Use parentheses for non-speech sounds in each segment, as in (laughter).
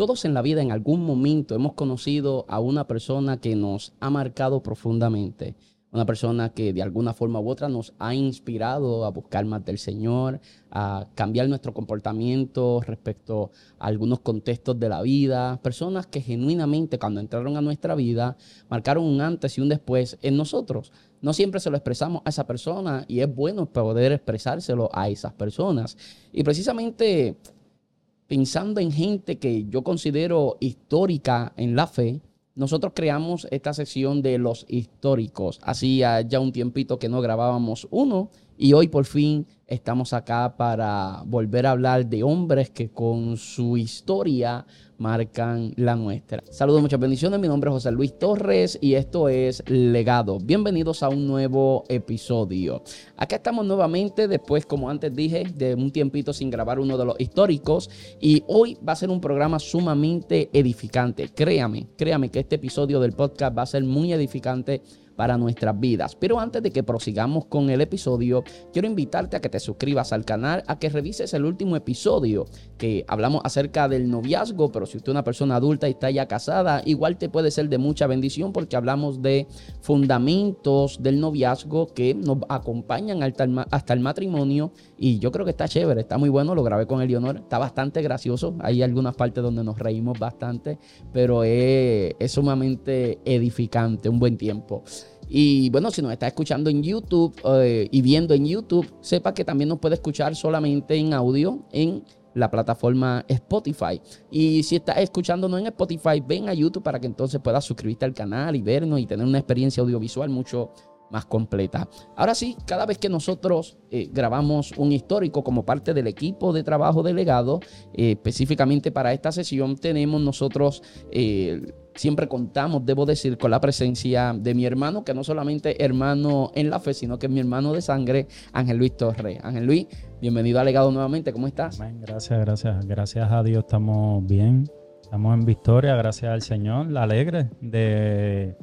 Todos en la vida en algún momento hemos conocido a una persona que nos ha marcado profundamente una persona que de alguna forma u otra nos ha inspirado a buscar más del Señor, a cambiar nuestro comportamiento respecto a algunos contextos de la vida, personas que genuinamente cuando entraron a nuestra vida marcaron un antes y un después en nosotros. No siempre se lo expresamos a esa persona y es bueno poder expresárselo a esas personas. Y precisamente pensando en gente que yo considero histórica en la fe, nosotros creamos esta sección de los históricos. Hacía ya un tiempito que no grabábamos uno y hoy por fin estamos acá para volver a hablar de hombres que con su historia marcan la nuestra. Saludos, muchas bendiciones. Mi nombre es José Luis Torres y esto es Legado. Bienvenidos a un nuevo episodio. Acá estamos nuevamente después, como antes dije, de un tiempito sin grabar uno de los históricos y hoy va a ser un programa sumamente edificante. Créame, créame que este episodio del podcast va a ser muy edificante para nuestras vidas. Pero antes de que prosigamos con el episodio, quiero invitarte a que te suscribas al canal, a que revises el último episodio que hablamos acerca del noviazgo, pero si usted es una persona adulta y está ya casada, igual te puede ser de mucha bendición porque hablamos de fundamentos del noviazgo que nos acompañan hasta el, matrimonio y yo creo que está chévere, está muy bueno, lo grabé con Eleonor, está bastante gracioso, hay algunas partes donde nos reímos bastante, pero es, sumamente edificante, un buen tiempo. Y bueno, si nos está escuchando en YouTube eh, y viendo en YouTube, sepa que también nos puede escuchar solamente en audio en la plataforma Spotify. Y si estás escuchándonos en Spotify, ven a YouTube para que entonces puedas suscribirte al canal y vernos y tener una experiencia audiovisual mucho más completa. Ahora sí, cada vez que nosotros eh, grabamos un histórico como parte del equipo de trabajo delegado, eh, específicamente para esta sesión, tenemos nosotros siempre contamos, debo decir, con la presencia de mi hermano, que no solamente hermano en la fe, sino que es mi hermano de sangre, Ángel Luis Torres. Ángel Luis, bienvenido a Legado nuevamente, ¿cómo estás? Gracias, gracias. Gracias a Dios estamos bien, estamos en victoria, gracias al Señor, la alegre de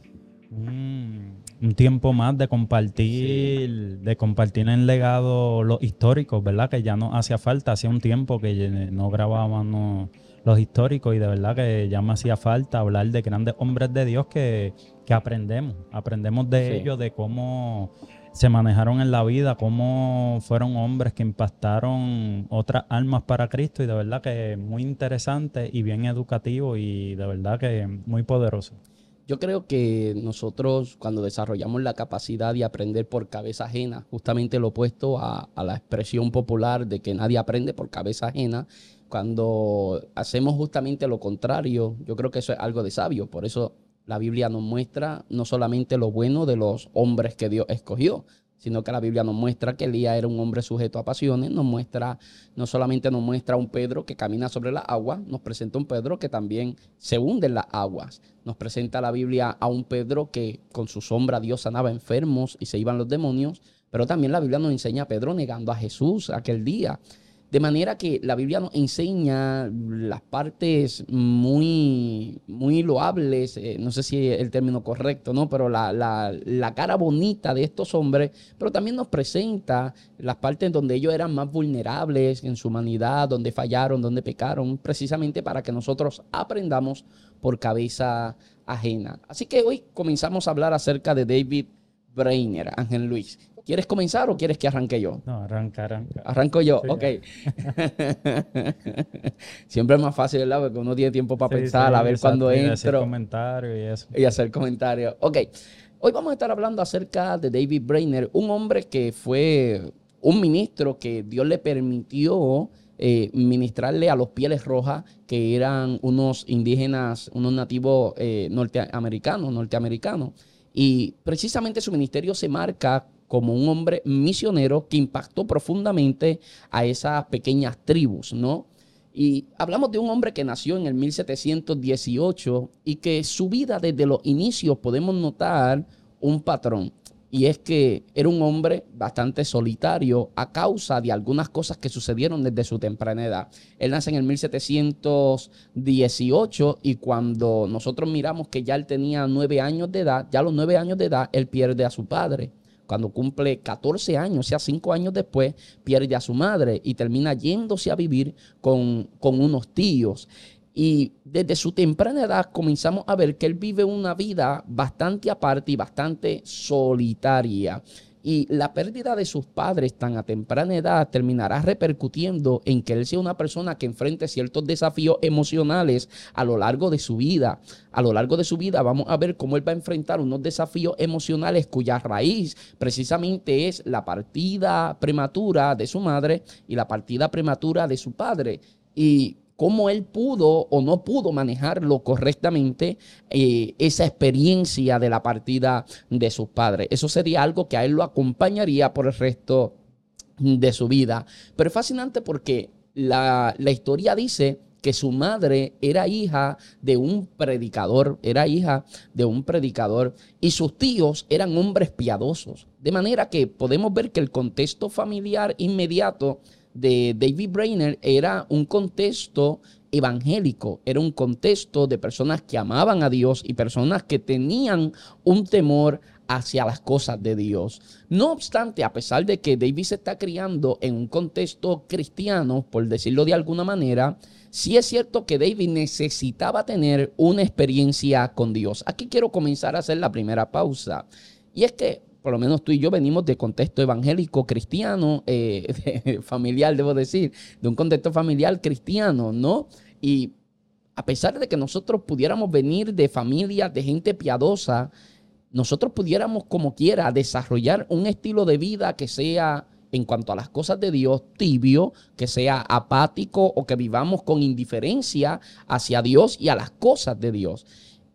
tiempo más de compartir, de compartir en legado los históricos, ¿verdad? Que ya no hacía falta, hacía un tiempo que no grabábamos los históricos y de verdad que ya me hacía falta hablar de grandes hombres de Dios que, aprendemos, aprendemos de ellos, de cómo se manejaron en la vida, cómo fueron hombres que impactaron otras almas para Cristo y de verdad que muy interesante y bien educativo y de verdad que muy poderoso. Yo creo que nosotros cuando desarrollamos la capacidad de aprender por cabeza ajena, justamente lo opuesto a, la expresión popular de que nadie aprende por cabeza ajena, cuando hacemos justamente lo contrario, yo creo que eso es algo de sabio. Por eso la Biblia nos muestra no solamente lo bueno de los hombres que Dios escogió, sino que la Biblia nos muestra que Elías era un hombre sujeto a pasiones, nos muestra, no solamente nos muestra un Pedro que camina sobre las aguas, nos presenta un Pedro que también se hunde en las aguas, nos presenta la Biblia a un Pedro que con su sombra Dios sanaba enfermos y se iban los demonios, pero también la Biblia nos enseña a Pedro negando a Jesús aquel día. De manera que la Biblia nos enseña las partes muy, muy loables, eh, no sé si es el término correcto, ¿no? Pero la, la, cara bonita de estos hombres, pero también nos presenta las partes donde ellos eran más vulnerables en su humanidad, donde fallaron, donde pecaron, precisamente para que nosotros aprendamos por cabeza ajena. Así que hoy comenzamos a hablar acerca de David Brainer, Ángel Luis. ¿Quieres comenzar o quieres que arranque yo? No, arranca, arranca. Arranco yo, ok. (laughs) Siempre es más fácil, ¿verdad? Porque uno tiene tiempo para pensar, a ver cuándo entro. Y hacer comentarios y eso. Y hacer comentarios. Ok. Hoy vamos a estar hablando acerca de David Brainer, un hombre que fue un ministro que Dios le permitió eh, ministrarle a los pieles rojas, que eran unos indígenas, unos nativos eh, norteamericanos, norteamericanos. Y precisamente su ministerio se marca como un hombre misionero que impactó profundamente a esas pequeñas tribus, ¿no? Y hablamos de un hombre que nació en el 1718 y que su vida desde los inicios podemos notar un patrón. Y es que era un hombre bastante solitario a causa de algunas cosas que sucedieron desde su temprana edad. Él nace en el 1718 y cuando nosotros miramos que ya él tenía nueve años de edad, ya a los nueve años de edad, él pierde a su padre cuando cumple 14 años, o sea, 5 años después, pierde a su madre y termina yéndose a vivir con, con unos tíos. Y desde su temprana edad comenzamos a ver que él vive una vida bastante aparte y bastante solitaria. Y la pérdida de sus padres tan a temprana edad terminará repercutiendo en que él sea una persona que enfrente ciertos desafíos emocionales a lo largo de su vida. A lo largo de su vida vamos a ver cómo él va a enfrentar unos desafíos emocionales cuya raíz precisamente es la partida prematura de su madre y la partida prematura de su padre. Y cómo él pudo o no pudo manejarlo correctamente, eh, esa experiencia de la partida de sus padres. Eso sería algo que a él lo acompañaría por el resto de su vida. Pero es fascinante porque la, la historia dice que su madre era hija de un predicador, era hija de un predicador y sus tíos eran hombres piadosos. De manera que podemos ver que el contexto familiar inmediato de David Brainer era un contexto evangélico, era un contexto de personas que amaban a Dios y personas que tenían un temor hacia las cosas de Dios. No obstante, a pesar de que David se está criando en un contexto cristiano, por decirlo de alguna manera, sí es cierto que David necesitaba tener una experiencia con Dios. Aquí quiero comenzar a hacer la primera pausa. Y es que por lo menos tú y yo venimos de contexto evangélico cristiano, eh, (laughs) familiar, debo decir, de un contexto familiar cristiano, ¿no? Y a pesar de que nosotros pudiéramos venir de familias de gente piadosa, nosotros pudiéramos como quiera desarrollar un estilo de vida que sea en cuanto a las cosas de Dios tibio, que sea apático o que vivamos con indiferencia hacia Dios y a las cosas de Dios.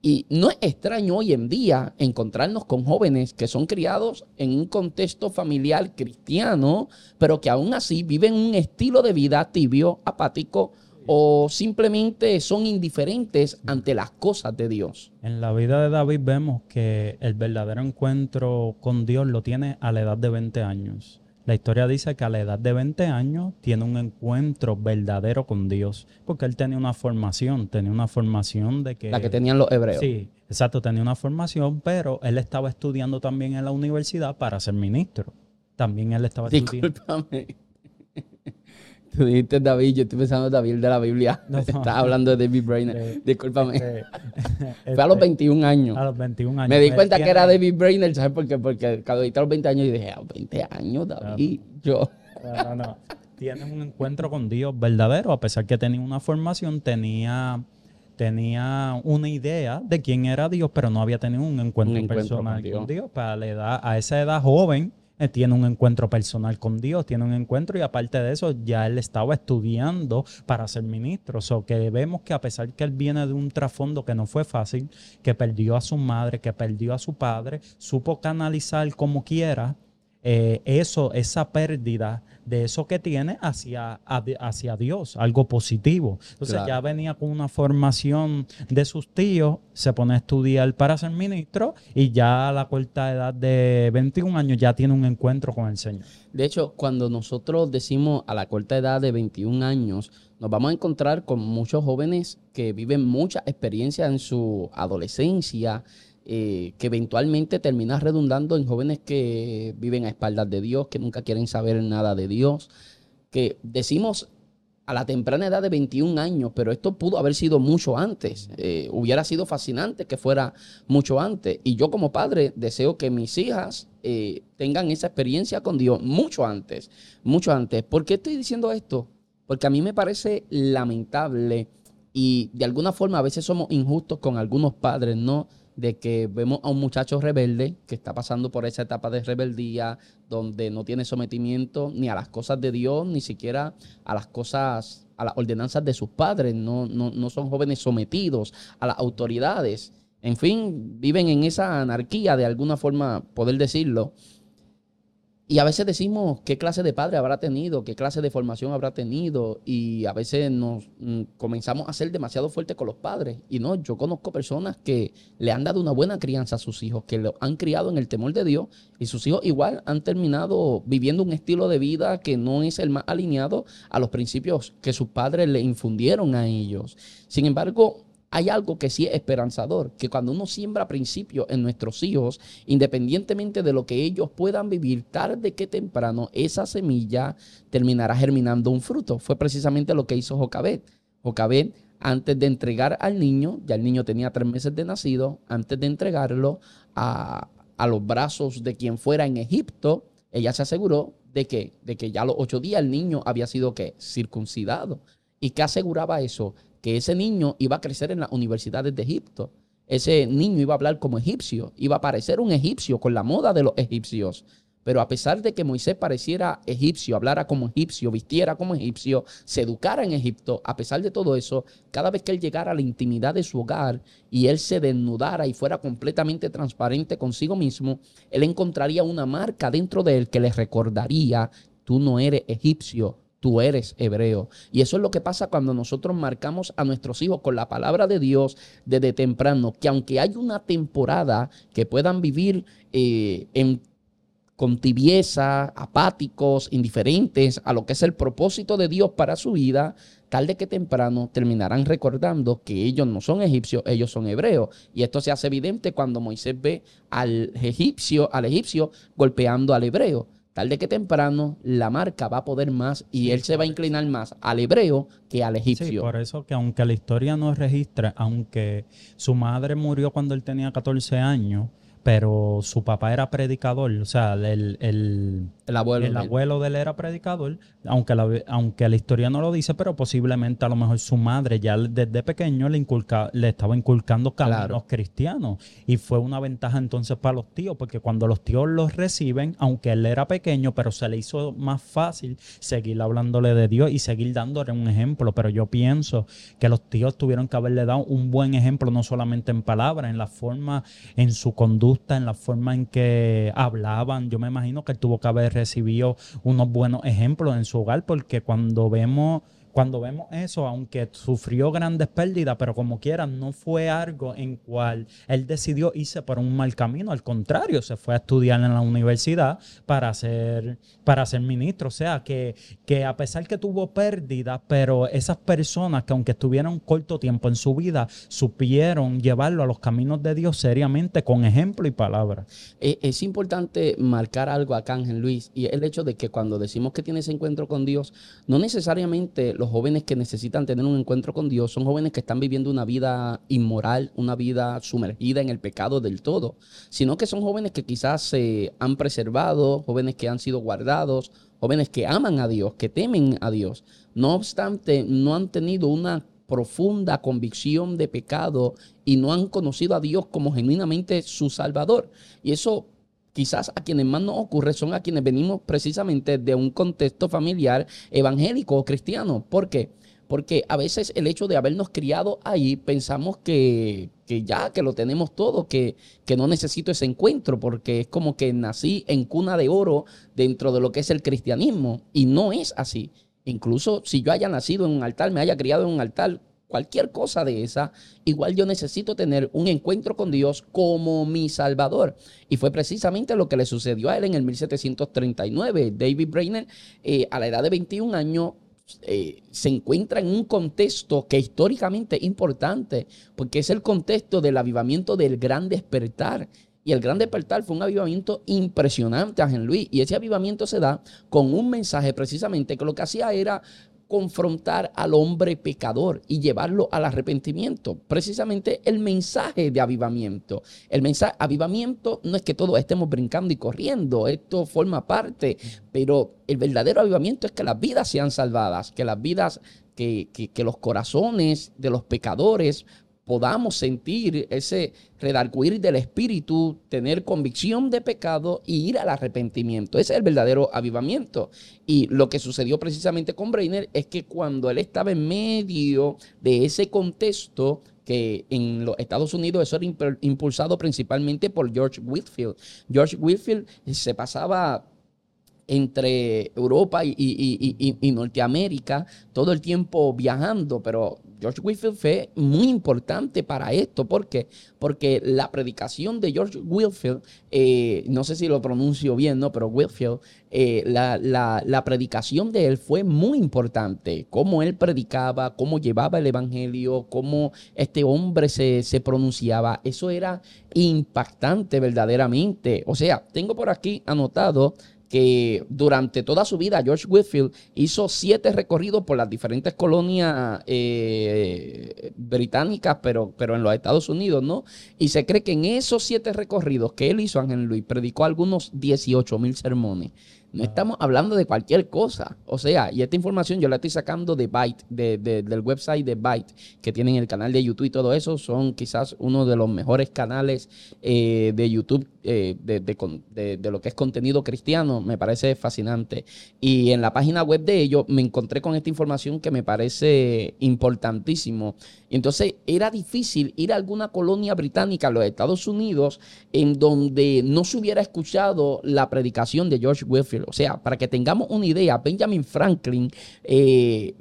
Y no es extraño hoy en día encontrarnos con jóvenes que son criados en un contexto familiar cristiano, pero que aún así viven un estilo de vida tibio, apático o simplemente son indiferentes ante las cosas de Dios. En la vida de David vemos que el verdadero encuentro con Dios lo tiene a la edad de 20 años. La historia dice que a la edad de 20 años tiene un encuentro verdadero con Dios, porque él tenía una formación, tenía una formación de que... La que tenían los hebreos. Sí, exacto, tenía una formación, pero él estaba estudiando también en la universidad para ser ministro. También él estaba (laughs) estudiando... (laughs) Tú dijiste David, yo estoy pensando en David de la Biblia. (laughs) No, (laughs) Estás hablando de David Brainer. Este, Discúlpame. Este, Fue a los 21 este, años. A los 21 años. Me di cuenta que era David Brainer, ¿sabes por qué? Porque cuando dijiste a los 20 años, yo dije, a los 20 años, David, yo. No, no, no. Tienes un encuentro con Dios verdadero, a pesar que tenía una formación, tenía tenía una idea de quién era Dios, pero no había tenido un encuentro, personal con Dios. Para la edad, a esa edad joven, eh, tiene un encuentro personal con Dios, tiene un encuentro y aparte de eso ya él estaba estudiando para ser ministro. O so que vemos que a pesar que él viene de un trasfondo que no fue fácil, que perdió a su madre, que perdió a su padre, supo canalizar como quiera eh, eso, esa pérdida de eso que tiene hacia, hacia Dios, algo positivo. Entonces ya venía con una formación de sus tíos, se pone a estudiar para ser ministro y ya a la corta edad de 21 años ya tiene un encuentro con el Señor. De hecho, cuando nosotros decimos a la corta edad de 21 años, nos vamos a encontrar con muchos jóvenes que viven mucha experiencia en su adolescencia, eh, que eventualmente termina redundando en jóvenes que viven a espaldas de Dios, que nunca quieren saber nada de Dios, que decimos a la temprana edad de 21 años, pero esto pudo haber sido mucho antes. Eh, hubiera sido fascinante que fuera mucho antes. Y yo como padre deseo que mis hijas eh, tengan esa experiencia con Dios mucho antes, mucho antes. ¿Por qué estoy diciendo esto? Porque a mí me parece lamentable y de alguna forma a veces somos injustos con algunos padres, ¿no? De que vemos a un muchacho rebelde que está pasando por esa etapa de rebeldía, donde no tiene sometimiento ni a las cosas de Dios, ni siquiera a las cosas, a las ordenanzas de sus padres, no, no, no son jóvenes sometidos a las autoridades. En fin, viven en esa anarquía, de alguna forma, poder decirlo. Y a veces decimos qué clase de padre habrá tenido, qué clase de formación habrá tenido. Y a veces nos mm, comenzamos a ser demasiado fuertes con los padres. Y no, yo conozco personas que le han dado una buena crianza a sus hijos, que lo han criado en el temor de Dios. Y sus hijos igual han terminado viviendo un estilo de vida que no es el más alineado a los principios que sus padres le infundieron a ellos. Sin embargo, hay algo que sí es esperanzador, que cuando uno siembra principios en nuestros hijos, independientemente de lo que ellos puedan vivir, tarde que temprano, esa semilla terminará germinando un fruto. Fue precisamente lo que hizo Jocabet. Jocabet antes de entregar al niño, ya el niño tenía tres meses de nacido, antes de entregarlo a, a los brazos de quien fuera en Egipto, ella se aseguró de que, de que ya a los ocho días el niño había sido ¿qué? circuncidado. ¿Y qué aseguraba eso? Que ese niño iba a crecer en las universidades de Egipto. Ese niño iba a hablar como egipcio, iba a parecer un egipcio con la moda de los egipcios. Pero a pesar de que Moisés pareciera egipcio, hablara como egipcio, vistiera como egipcio, se educara en Egipto, a pesar de todo eso, cada vez que él llegara a la intimidad de su hogar y él se desnudara y fuera completamente transparente consigo mismo, él encontraría una marca dentro de él que le recordaría, tú no eres egipcio, tú eres hebreo. Y eso es lo que pasa cuando nosotros marcamos a nuestros hijos con la palabra de Dios desde temprano, que aunque hay una temporada que puedan vivir eh, en con tibieza, apáticos, indiferentes a lo que es el propósito de Dios para su vida, tarde que temprano terminarán recordando que ellos no son egipcios, ellos son hebreos. Y esto se hace evidente cuando Moisés ve al egipcio, al egipcio golpeando al hebreo. Tarde que temprano la marca va a poder más y él se va a inclinar más al hebreo que al egipcio. Sí, por eso que aunque la historia no registra, aunque su madre murió cuando él tenía 14 años, pero su papá era predicador, o sea, el, el, abuelo, el abuelo de él era predicador, aunque la, aunque la historia no lo dice, pero posiblemente a lo mejor su madre ya desde pequeño le, inculca, le estaba inculcando caminos cristianos. Y fue una ventaja entonces para los tíos, porque cuando los tíos los reciben, aunque él era pequeño, pero se le hizo más fácil seguir hablándole de Dios y seguir dándole un ejemplo. Pero yo pienso que los tíos tuvieron que haberle dado un buen ejemplo, no solamente en palabras, en la forma, en su conducta en la forma en que hablaban. Yo me imagino que él tuvo que haber recibido unos buenos ejemplos en su hogar, porque cuando vemos cuando vemos eso, aunque sufrió grandes pérdidas, pero como quiera, no fue algo en cual él decidió irse por un mal camino. Al contrario, se fue a estudiar en la universidad para ser, para ser ministro. O sea, que, que a pesar que tuvo pérdidas, pero esas personas que aunque estuvieron corto tiempo en su vida, supieron llevarlo a los caminos de Dios seriamente con ejemplo y palabra. Es, es importante marcar algo acá, Ángel Luis, y el hecho de que cuando decimos que tienes encuentro con Dios, no necesariamente los jóvenes que necesitan tener un encuentro con Dios son jóvenes que están viviendo una vida inmoral, una vida sumergida en el pecado del todo, sino que son jóvenes que quizás se han preservado, jóvenes que han sido guardados, jóvenes que aman a Dios, que temen a Dios. No obstante, no han tenido una profunda convicción de pecado y no han conocido a Dios como genuinamente su Salvador. Y eso quizás a quienes más nos ocurre son a quienes venimos precisamente de un contexto familiar evangélico o cristiano. ¿Por qué? Porque a veces el hecho de habernos criado ahí pensamos que, ya, que lo tenemos todo, que, que no necesito ese encuentro, porque es como que nací en cuna de oro dentro de lo que es el cristianismo. Y no es así. Incluso si yo haya nacido en un altar, me haya criado en un altar, cualquier cosa de esa, igual yo necesito tener un encuentro con Dios como mi Salvador. Y fue precisamente lo que le sucedió a él en el 1739. David Brainerd, eh, a la edad de 21 años, eh, se encuentra en un contexto que históricamente es importante, porque es el contexto del avivamiento del gran despertar. Y el gran despertar fue un avivamiento impresionante, Ángel Luis. Y ese avivamiento se da con un mensaje precisamente que lo que hacía era confrontar al hombre pecador y llevarlo al arrepentimiento. Precisamente el mensaje de avivamiento. El mensaje avivamiento no es que todos estemos brincando y corriendo, esto forma parte, pero el verdadero avivamiento es que las vidas sean salvadas, que las vidas, que, que los corazones de los pecadores podamos sentir ese redarguir del espíritu, tener convicción de pecado y ir al arrepentimiento. Ese es el verdadero avivamiento. Y lo que sucedió precisamente con Brainer es que cuando él estaba en medio de ese contexto, que en los Estados Unidos eso era impulsado principalmente por George Whitfield. George Whitfield se pasaba entre Europa y, y, Norteamérica todo el tiempo viajando, pero George Whitfield fue muy importante para esto. ¿Por qué? Porque la predicación de George Whitfield, eh, no sé si lo pronuncio bien, ¿no? Pero Whitfield, eh, la, predicación de él fue muy importante. Cómo él predicaba, cómo llevaba el evangelio, cómo este hombre se, se pronunciaba. Eso era impactante verdaderamente. O sea, tengo por aquí anotado que durante toda su vida George Whitfield hizo siete recorridos por las diferentes colonias eh, británicas, pero, pero en los Estados Unidos, ¿no? Y se cree que en esos siete recorridos que él hizo, Ángel Luis, predicó algunos 18 mil sermones. No estamos hablando de cualquier cosa. O sea, y esta información yo la estoy sacando de Byte, del website de Byte, que tienen el canal de YouTube y todo eso. Son quizás uno de los mejores canales eh, de YouTube eh, de, lo que es contenido cristiano. Me parece fascinante. Y en la página web de ellos me encontré con esta información que me parece importantísimo. Entonces era difícil ir a alguna colonia británica, los Estados Unidos, en donde no se hubiera escuchado la predicación de George Whitfield. O sea, para que tengamos una idea, Benjamin Franklin eh,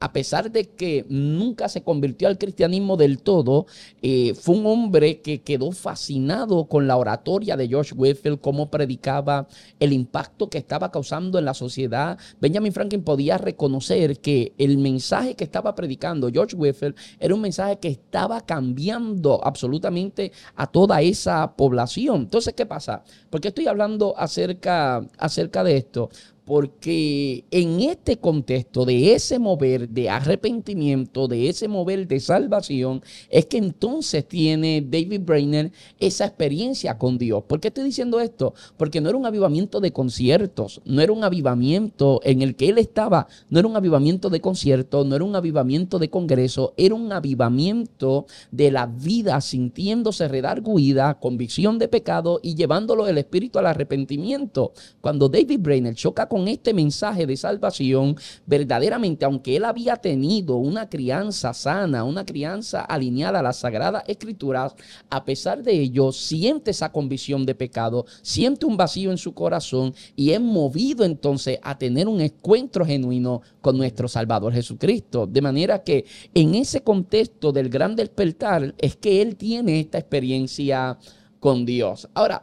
a pesar de que nunca se convirtió al cristianismo del todo, eh, fue un hombre que quedó fascinado con la oratoria de George Whitfield, cómo predicaba, el impacto que estaba causando en la sociedad. Benjamin Franklin podía reconocer que el mensaje que estaba predicando George Whitfield era un mensaje que estaba cambiando absolutamente a toda esa población. Entonces, ¿qué pasa? ¿Por qué estoy hablando acerca, acerca de esto? Porque en este contexto de ese mover de arrepentimiento, de ese mover de salvación, es que entonces tiene David Brainer esa experiencia con Dios. ¿Por qué estoy diciendo esto? Porque no era un avivamiento de conciertos, no era un avivamiento en el que él estaba, no era un avivamiento de conciertos, no era un avivamiento de congreso, era un avivamiento de la vida sintiéndose redarguida, convicción de pecado y llevándolo el espíritu al arrepentimiento. Cuando David Brainer choca con este mensaje de salvación, verdaderamente, aunque él había tenido una crianza sana, una crianza alineada a las sagradas escrituras, a pesar de ello, siente esa convicción de pecado, siente un vacío en su corazón y es movido entonces a tener un encuentro genuino con nuestro Salvador Jesucristo. De manera que en ese contexto del gran despertar es que él tiene esta experiencia con Dios. Ahora,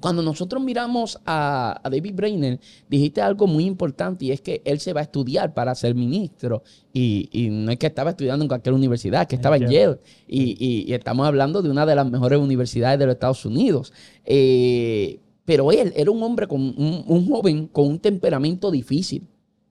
cuando nosotros miramos a, David Brainer, dijiste algo muy importante y es que él se va a estudiar para ser ministro. Y, no es que estaba estudiando en cualquier universidad, que estaba en Yale. Y, estamos hablando de una de las mejores universidades de los Estados Unidos. Eh, pero él era un hombre, con un, joven con un temperamento difícil.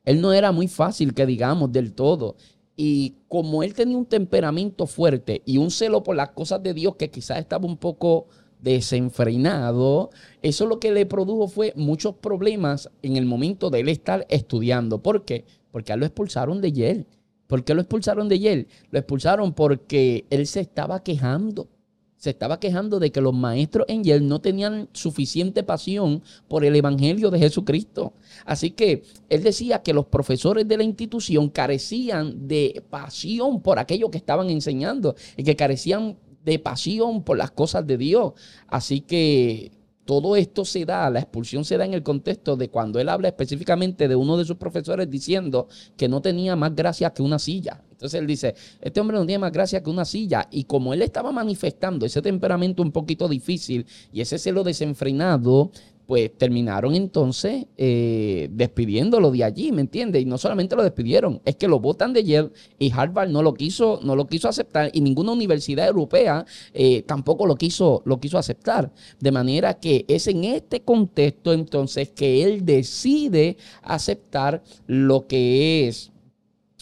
Él no era muy fácil, que digamos, del todo. Y como él tenía un temperamento fuerte y un celo por las cosas de Dios que quizás estaba un poco desenfrenado, eso lo que le produjo fue muchos problemas en el momento de él estar estudiando. ¿Por qué? Porque lo expulsaron de Yale. ¿Por qué lo expulsaron de Yale? Lo expulsaron porque él se estaba quejando. Se estaba quejando de que los maestros en Yale no tenían suficiente pasión por el Evangelio de Jesucristo. Así que él decía que los profesores de la institución carecían de pasión por aquello que estaban enseñando y que carecían de pasión por las cosas de Dios. Así que todo esto se da, la expulsión se da en el contexto de cuando él habla específicamente de uno de sus profesores diciendo que no tenía más gracia que una silla. Entonces él dice, este hombre no tiene más gracia que una silla. Y como él estaba manifestando ese temperamento un poquito difícil y ese celo desenfrenado, pues terminaron entonces eh, despidiéndolo de allí, ¿me entiendes? Y no solamente lo despidieron, es que lo votan de Yale y Harvard no lo quiso, no lo quiso aceptar y ninguna universidad europea eh, tampoco lo quiso, lo quiso aceptar. De manera que es en este contexto entonces que él decide aceptar lo que es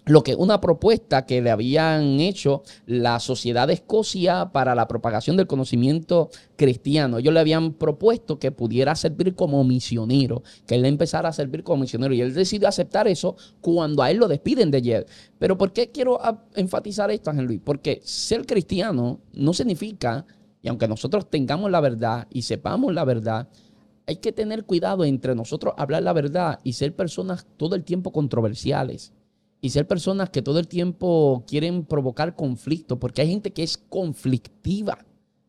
lo que una propuesta que le habían hecho la Sociedad de Escocia para la propagación del conocimiento cristiano. Ellos le habían propuesto que pudiera servir como misionero, que él empezara a servir como misionero. Y él decidió aceptar eso cuando a él lo despiden de Yale. Pero ¿por qué quiero enfatizar esto, Ángel Luis? Porque ser cristiano no significa, y aunque nosotros tengamos la verdad y sepamos la verdad, hay que tener cuidado entre nosotros hablar la verdad y ser personas todo el tiempo controversiales y ser personas que todo el tiempo quieren provocar conflicto, porque hay gente que es conflictiva,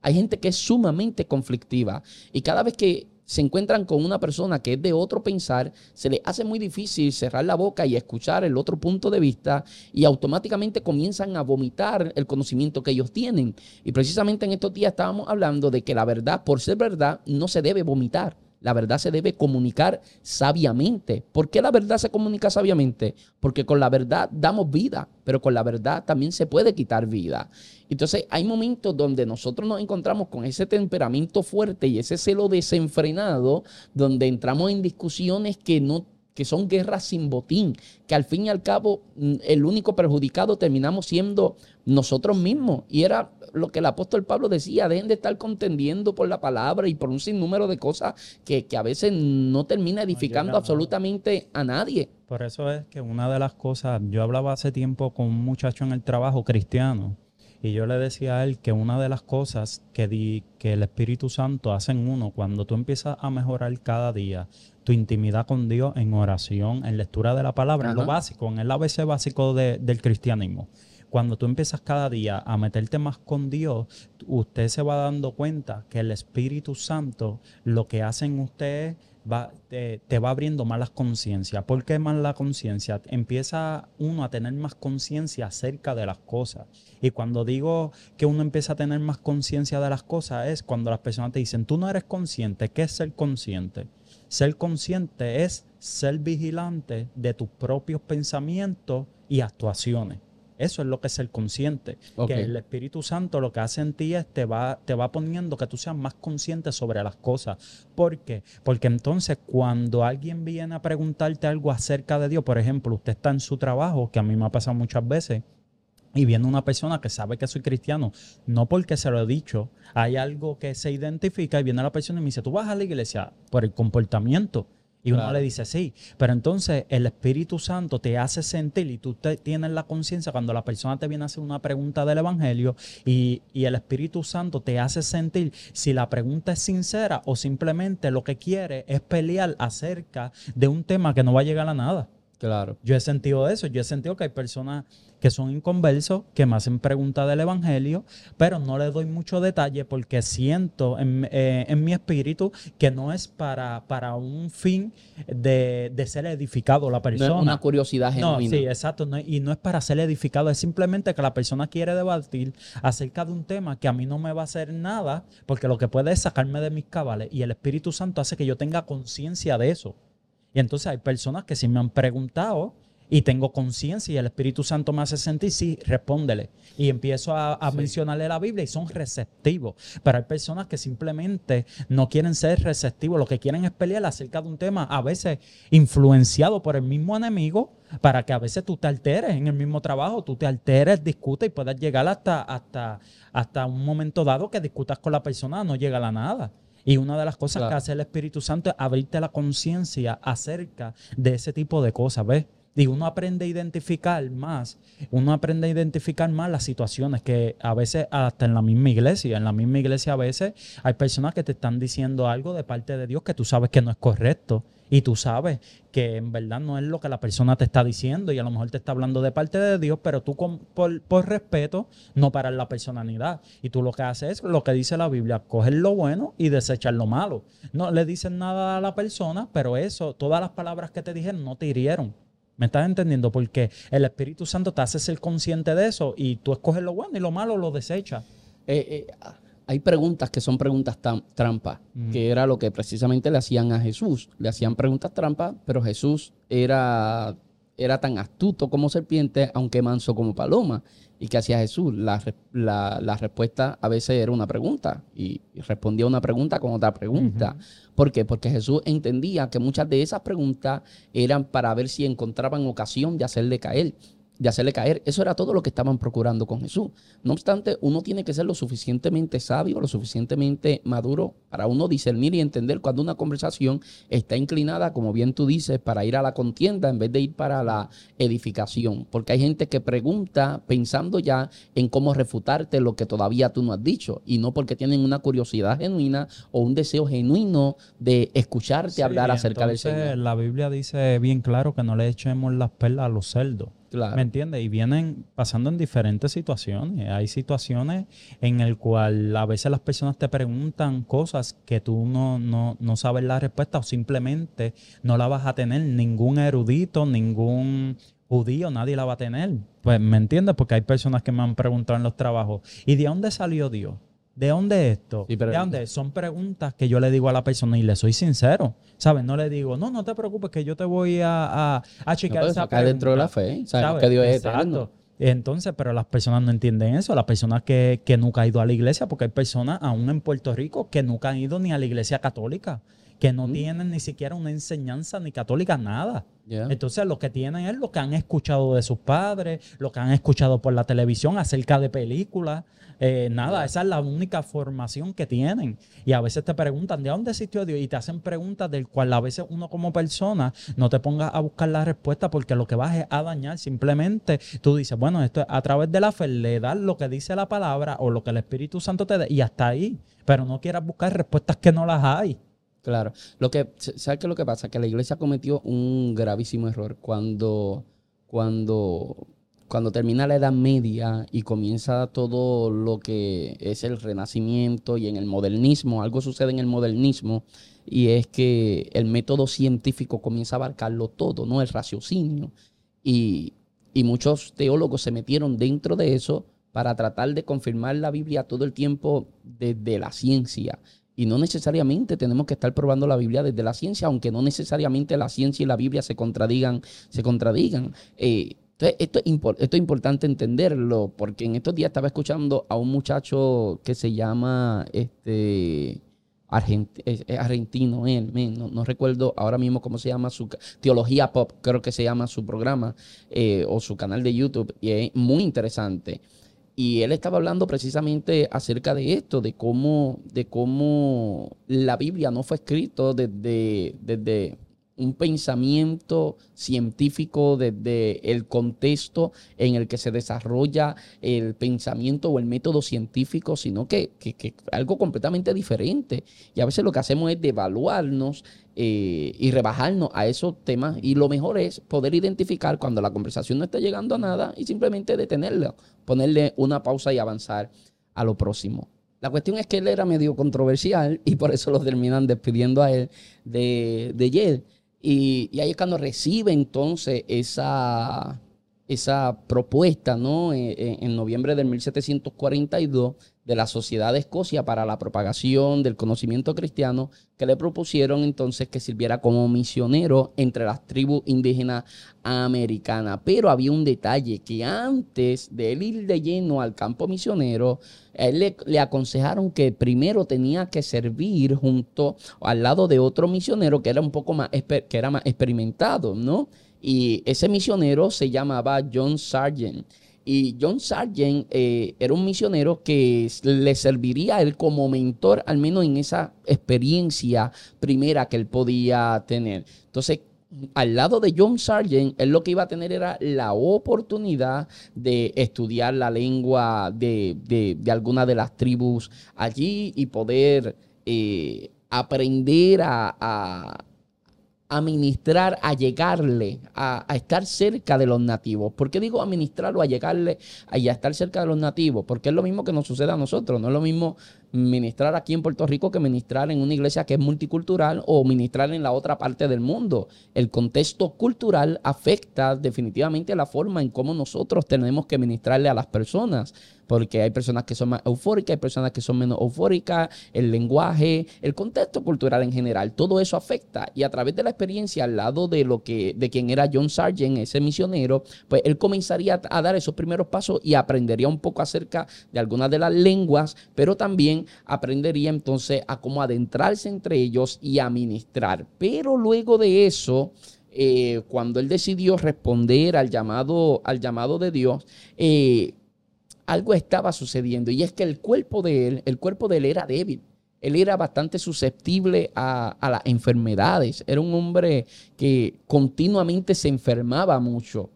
hay gente que es sumamente conflictiva y cada vez que se encuentran con una persona que es de otro pensar, se les hace muy difícil cerrar la boca y escuchar el otro punto de vista y automáticamente comienzan a vomitar el conocimiento que ellos tienen. Y precisamente en estos días estábamos hablando de que la verdad, por ser verdad, no se debe vomitar. La verdad se debe comunicar sabiamente. ¿Por qué la verdad se comunica sabiamente? Porque con la verdad damos vida, pero con la verdad también se puede quitar vida. Entonces hay momentos donde nosotros nos encontramos con ese temperamento fuerte y ese celo desenfrenado, donde entramos en discusiones que no que son guerras sin botín, que al fin y al cabo mm, el único perjudicado terminamos siendo nosotros mismos. Y era lo que el apóstol Pablo decía, dejen de estar contendiendo por la palabra y por un sinnúmero de cosas que, a veces no termina edificando absolutamente a nadie. Por eso es que una de las cosas, yo hablaba hace tiempo con un muchacho en el trabajo cristiano, y yo le decía a él que una de las cosas que, di, que el Espíritu Santo hace en uno, cuando tú empiezas a mejorar cada día tu intimidad con Dios en oración, en lectura de la palabra, en lo básico, en el ABC básico del cristianismo. Cuando tú empiezas cada día a meterte más con Dios, usted se va dando cuenta que el Espíritu Santo lo que hace en usted va, te, va abriendo más la conciencia. ¿Por qué más la conciencia? Empieza uno a tener más conciencia acerca de las cosas. Y cuando digo que uno empieza a tener más conciencia de las cosas es cuando las personas te dicen, tú no eres consciente. ¿Qué es ser consciente? Ser consciente es ser vigilante de tus propios pensamientos y actuaciones. Eso es lo que es ser consciente. Que el Espíritu Santo lo que hace en ti es te va, te va poniendo que tú seas más consciente sobre las cosas. ¿Por qué? Porque entonces cuando alguien viene a preguntarte algo acerca de Dios, por ejemplo, usted está en su trabajo, que a mí me ha pasado muchas veces, y viene una persona que sabe que soy cristiano, no porque se lo he dicho, hay algo que se identifica y viene la persona y me dice, tú vas a la iglesia por el comportamiento. Y uno le dice, sí, pero entonces el Espíritu Santo te hace sentir y tú tienes la conciencia cuando la persona te viene a hacer una pregunta del Evangelio y, y, el Espíritu Santo te hace sentir si la pregunta es sincera o simplemente lo que quiere es pelear acerca de un tema que no va a llegar a nada. Claro. Yo he sentido eso, yo he sentido que hay personas que son inconversos, que me hacen preguntas del Evangelio, pero no le doy mucho detalle porque siento en, eh, mi espíritu que no es para, para un fin de, ser edificado la persona. No es una curiosidad genuina. No, sí, exacto. y no es para ser edificado, es simplemente que la persona quiere debatir acerca de un tema que a mí no me va a hacer nada, porque lo que puede es sacarme de mis cabales y el Espíritu Santo hace que yo tenga conciencia de eso. Y entonces hay personas que sí me han preguntado y tengo conciencia y el Espíritu Santo me hace sentir, sí, respóndele. Y empiezo a, mencionarle la Biblia y son receptivos. Pero hay personas que simplemente no quieren ser receptivos, lo que quieren es pelear acerca de un tema, a veces influenciado por el mismo enemigo, para que a veces tú te alteres en el mismo trabajo, tú te alteres, discutes y puedas llegar hasta, hasta, hasta un momento dado que discutas con la persona, no llega a la nada. Y una de las cosas que hace el Espíritu Santo es abrirte la conciencia acerca de ese tipo de cosas, ¿ves? Y uno aprende a identificar más, uno aprende a identificar más las situaciones que a veces hasta en la misma iglesia, en la misma iglesia a veces hay personas que te están diciendo algo de parte de Dios que tú sabes que no es correcto y tú sabes que en verdad no es lo que la persona te está diciendo y a lo mejor te está hablando de parte de Dios, pero tú por, respeto no paras la personalidad. Y tú lo que haces es lo que dice la Biblia, coger lo bueno y desechar lo malo. No le dicen nada a la persona, pero eso, todas las palabras que te dijeron no te hirieron. ¿Me estás entendiendo? Porque el Espíritu Santo te hace ser consciente de eso y tú escoges lo bueno y lo malo lo desechas. Eh, eh, hay preguntas que son preguntas trampa, que era lo que precisamente le hacían a Jesús. Le hacían preguntas trampa, pero Jesús era, era tan astuto como serpiente, aunque manso como paloma. ¿Y qué hacía Jesús? La, respuesta a veces era una pregunta y, respondía una pregunta con otra pregunta. ¿Por qué? Porque Jesús entendía que muchas de esas preguntas eran para ver si encontraban ocasión de hacerle caer de hacerle caer. Eso era todo lo que estaban procurando con Jesús. No obstante, uno tiene que ser lo suficientemente sabio, lo suficientemente maduro para uno discernir y entender cuando una conversación está inclinada, como bien tú dices, para ir a la contienda en vez de ir para la edificación. Porque hay gente que pregunta pensando ya en cómo refutarte lo que todavía tú no has dicho y no porque tienen una curiosidad genuina o un deseo genuino de escucharte hablar acerca del Señor. La Biblia dice bien claro que no le echemos las perlas a los cerdos. ¿Me entiendes? Y vienen pasando en diferentes situaciones. Hay situaciones en el cual a veces las personas te preguntan cosas que tú no, no, no sabes la respuesta o simplemente no la vas a tener. Ningún erudito, ningún judío, nadie la va a tener. Pues, ¿me entiendes? Porque hay personas que me han preguntado en los trabajos, ¿y de dónde salió Dios? ¿De dónde es esto? Sí, pero- ¿De dónde? es? Son preguntas que yo le digo a la persona y le soy sincero. ¿Sabes? No le digo, no, no te preocupes que yo te voy a, a, a No esa sacar dentro de la pregunta". fe. ¿Sabes? que Dios es eterno. Entonces, pero las personas no entienden eso. Las personas que, que nunca han ido a la iglesia, porque hay personas aún en Puerto Rico que nunca han ido ni a la iglesia católica, que no Mm. tienen ni siquiera una enseñanza ni católica, nada. Entonces, lo que tienen es lo que han escuchado de sus padres, lo que han escuchado por la televisión acerca de películas. Eh, nada, esa es la única formación que tienen. Y a veces te preguntan, ¿de dónde existió Dios? Y te hacen preguntas del cual a veces uno como persona no te pongas a buscar la respuesta porque lo que vas es a dañar. Simplemente tú dices, bueno, esto es a través de la fe le das lo que dice la palabra o lo que el Espíritu Santo te dé y hasta ahí. Pero no quieras buscar respuestas que no las hay. Claro. Lo que, ¿sabes qué es lo que pasa? Que la iglesia cometió un gravísimo error cuando, cuando, cuando termina la Edad Media y comienza todo lo que es el renacimiento y en el modernismo. Algo sucede en el modernismo y es que el método científico comienza a abarcarlo todo, ¿no? El raciocinio. Y, y muchos teólogos se metieron dentro de eso para tratar de confirmar la Biblia todo el tiempo desde la ciencia. Y no necesariamente tenemos que estar probando la Biblia desde la ciencia, aunque no necesariamente la ciencia y la Biblia se contradigan. Se contradigan. Eh, entonces, esto es, esto es importante entenderlo, porque en estos días estaba escuchando a un muchacho que se llama este argent- argentino, él, no, no recuerdo ahora mismo cómo se llama su Teología Pop, creo que se llama su programa eh, o su canal de YouTube, y es muy interesante. Y él estaba hablando precisamente acerca de esto, de cómo, de cómo la Biblia no fue escrito desde, desde un pensamiento científico, desde el contexto en el que se desarrolla el pensamiento o el método científico, sino que, que, algo completamente diferente. Y a veces lo que hacemos es devaluarnos eh, y rebajarnos a esos temas. Y lo mejor es poder identificar cuando la conversación no está llegando a nada y simplemente detenerla, ponerle una pausa y avanzar a lo próximo. La cuestión es que él era medio controversial y por eso lo terminan despidiendo a él de, de Yale. Y, ahí es cuando recibe entonces esa, esa propuesta, ¿no? Eh, eh, en noviembre del 1742 de la Sociedad de Escocia para la propagación del conocimiento cristiano, que le propusieron entonces que sirviera como misionero entre las tribus indígenas americanas. Pero había un detalle, que antes de él ir de lleno al campo misionero, él le, le aconsejaron que primero tenía que servir junto al lado de otro misionero que era un poco más, que era más experimentado, ¿no? Y ese misionero se llamaba John Sargent. Y John Sargent eh, era un misionero que le serviría a él como mentor, al menos en esa experiencia primera que él podía tener. Entonces, al lado de John Sargent, él lo que iba a tener era la oportunidad de estudiar la lengua de, de, de alguna de las tribus allí y poder eh, aprender a, a ministrar, a llegarle, a, estar cerca de los nativos. ¿Por qué digo administrar o a llegarle y a estar cerca de los nativos? Porque es lo mismo que nos sucede a nosotros. No es lo mismo ministrar aquí en Puerto Rico que ministrar en una iglesia que es multicultural o ministrar en la otra parte del mundo. El contexto cultural afecta definitivamente la forma en cómo nosotros tenemos que ministrarle a las personas. Porque hay personas que son más eufóricas, hay personas que son menos eufóricas, el lenguaje, el contexto cultural en general, todo eso afecta. Y a través de la experiencia al lado de lo que, de quien era John Sargent, ese misionero, pues él comenzaría a dar esos primeros pasos y aprendería un poco acerca de algunas de las lenguas, pero también aprendería entonces a cómo adentrarse entre ellos y a ministrar. Pero luego de eso, eh, cuando él decidió responder al llamado, al llamado de Dios, eh, algo estaba sucediendo y es que el cuerpo de él, el cuerpo de él era débil. Él era bastante susceptible a, a las enfermedades. Era un hombre que continuamente se enfermaba mucho.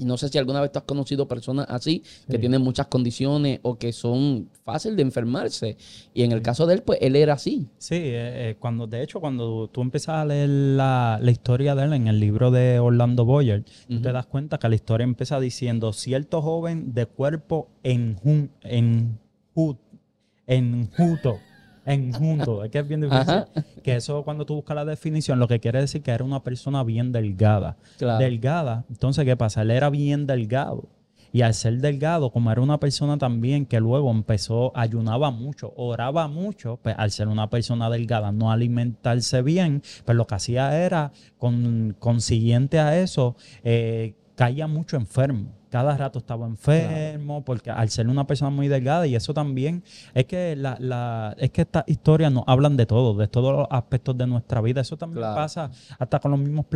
Y no sé si alguna vez tú has conocido personas así, que tienen muchas condiciones o que son fáciles de enfermarse. Y en el caso de él, pues él era así. Sí, eh, eh, cuando, de hecho, cuando tú empiezas a leer la, la historia de él en el libro de Orlando Boyer, te das cuenta que la historia empieza diciendo cierto joven de cuerpo enju- enjuto. Enjunto, es que es bien difícil. Ajá. Que eso cuando tú buscas la definición, lo que quiere decir que era una persona bien delgada. Claro. Delgada. Entonces, ¿qué pasa? Él era bien delgado. Y al ser delgado, como era una persona también que luego empezó, ayunaba mucho, oraba mucho, pues al ser una persona delgada, no alimentarse bien, pues lo que hacía era, con, consiguiente a eso, eh, caía mucho enfermo. Cada rato estaba enfermo, porque al ser una persona muy delgada, y eso también, es que la, la es que estas historias nos hablan de todo, de todos los aspectos de nuestra vida. Eso también pasa hasta con los mismos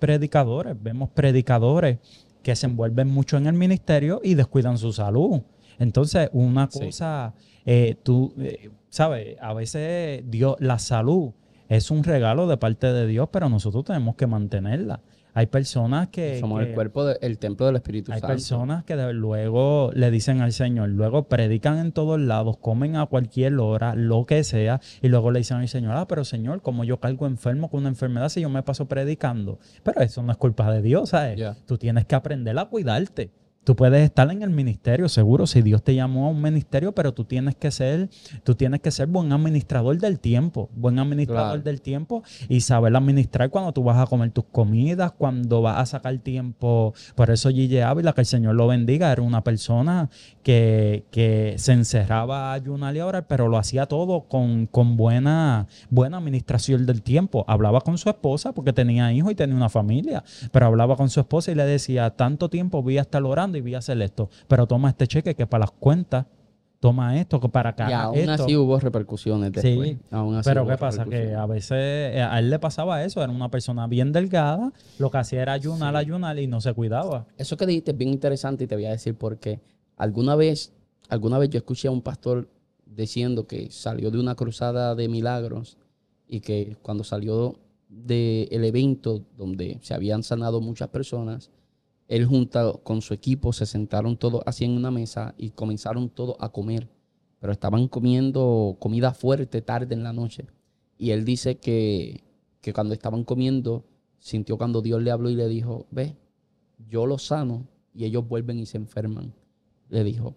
predicadores. Vemos predicadores que se envuelven mucho en el ministerio y descuidan su salud. Entonces, una cosa, eh, tú, eh, ¿sabes? A veces Dios, la salud es un regalo de parte de Dios, pero nosotros tenemos que mantenerla. Hay personas que... Somos el cuerpo, del templo del Espíritu Santo. Hay personas que luego le dicen al Señor, luego predican en todos lados, comen a cualquier hora, lo que sea, y luego le dicen al Señor, ah, pero Señor, como yo caigo enfermo con una enfermedad si yo me paso predicando? Pero eso no es culpa de Dios, ¿sabes? Tú tienes que aprender a cuidarte. Tú puedes estar en el ministerio, seguro, si Dios te llamó a un ministerio, pero tú tienes que ser, tú tienes que ser buen administrador del tiempo, buen administrador del tiempo y saber administrar cuando tú vas a comer tus comidas, cuando vas a sacar tiempo. Por eso Gigi Ávila, que el Señor lo bendiga, era una persona que, que se encerraba a ayunar y a orar, pero lo hacía todo con, con buena, buena administración del tiempo. Hablaba con su esposa porque tenía hijos y tenía una familia, pero hablaba con su esposa y le decía, tanto tiempo voy a estar orando y voy a hacer esto. Pero toma este cheque que para las cuentas, toma esto, que para acá. Y aún así hubo repercusiones después. Sí, pero ¿qué pasa? Que a veces eh, a él le pasaba eso, era una persona bien delgada, lo que hacía era ayunar, ayunar y no se cuidaba. Eso que dijiste es bien interesante y te voy a decir por qué. Alguna vez, alguna vez yo escuché a un pastor diciendo que salió de una cruzada de milagros y que cuando salió del evento donde se habían sanado muchas personas, él junto con su equipo se sentaron todos así en una mesa y comenzaron todos a comer. Pero estaban comiendo comida fuerte tarde en la noche. Y él dice que, que cuando estaban comiendo, sintió cuando Dios le habló y le dijo, ve, yo los sano y ellos vuelven y se enferman. Le dijo,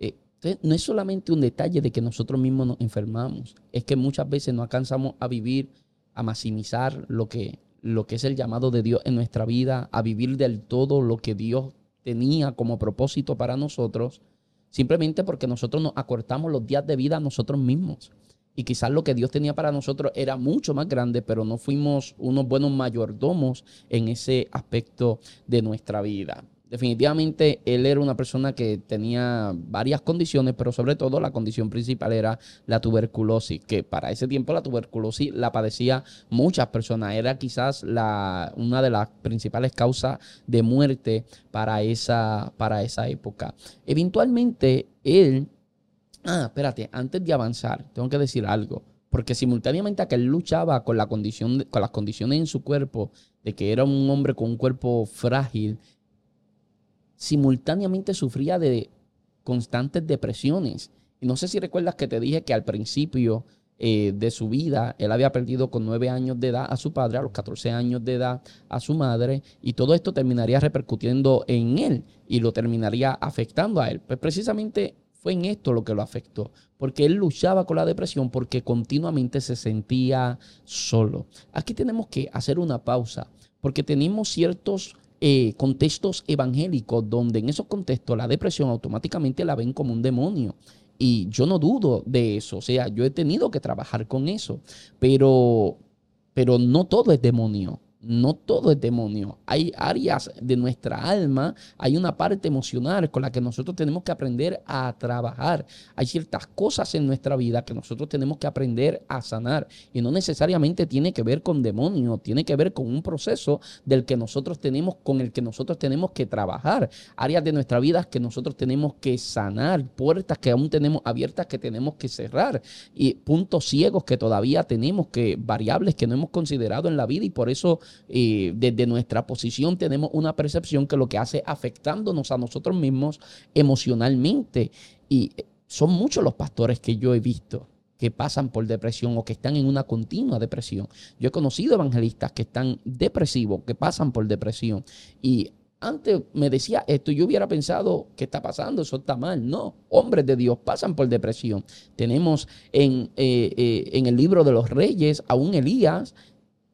eh, no es solamente un detalle de que nosotros mismos nos enfermamos, es que muchas veces no alcanzamos a vivir, a maximizar lo que, lo que es el llamado de Dios en nuestra vida, a vivir del todo lo que Dios tenía como propósito para nosotros, simplemente porque nosotros nos acortamos los días de vida a nosotros mismos. Y quizás lo que Dios tenía para nosotros era mucho más grande, pero no fuimos unos buenos mayordomos en ese aspecto de nuestra vida definitivamente él era una persona que tenía varias condiciones, pero sobre todo la condición principal era la tuberculosis, que para ese tiempo la tuberculosis la padecía muchas personas. Era quizás la, una de las principales causas de muerte para esa, para esa época. Eventualmente él, ah, espérate, antes de avanzar, tengo que decir algo. Porque simultáneamente a que él luchaba con, la condición, con las condiciones en su cuerpo, de que era un hombre con un cuerpo frágil, simultáneamente sufría de constantes depresiones. Y no sé si recuerdas que te dije que al principio eh, de su vida él había perdido con nueve años de edad a su padre, a los 14 años de edad a su madre, y todo esto terminaría repercutiendo en él y lo terminaría afectando a él. Pues precisamente fue en esto lo que lo afectó, porque él luchaba con la depresión porque continuamente se sentía solo. Aquí tenemos que hacer una pausa, porque tenemos ciertos eh, contextos evangélicos donde en esos contextos la depresión automáticamente la ven como un demonio. Y yo no dudo de eso, o sea, yo he tenido que trabajar con eso, pero, pero no todo es demonio no todo es demonio. Hay áreas de nuestra alma, hay una parte emocional con la que nosotros tenemos que aprender a trabajar. Hay ciertas cosas en nuestra vida que nosotros tenemos que aprender a sanar. Y no necesariamente tiene que ver con demonio, tiene que ver con un proceso del que nosotros tenemos, con el que nosotros tenemos que trabajar. Áreas de nuestra vida que nosotros tenemos que sanar, puertas que aún tenemos abiertas que tenemos que cerrar. Y puntos ciegos que todavía tenemos, que variables que no hemos considerado en la vida y por eso desde nuestra posición tenemos una percepción que lo que hace afectándonos a nosotros mismos emocionalmente. Y son muchos los pastores que yo he visto que pasan por depresión o que están en una continua depresión. Yo he conocido evangelistas que están depresivos, que pasan por depresión. Y antes me decía esto, yo hubiera pensado, ¿qué está pasando? Eso está mal. No, hombres de Dios pasan por depresión. Tenemos en, eh, eh, en el libro de los reyes a un Elías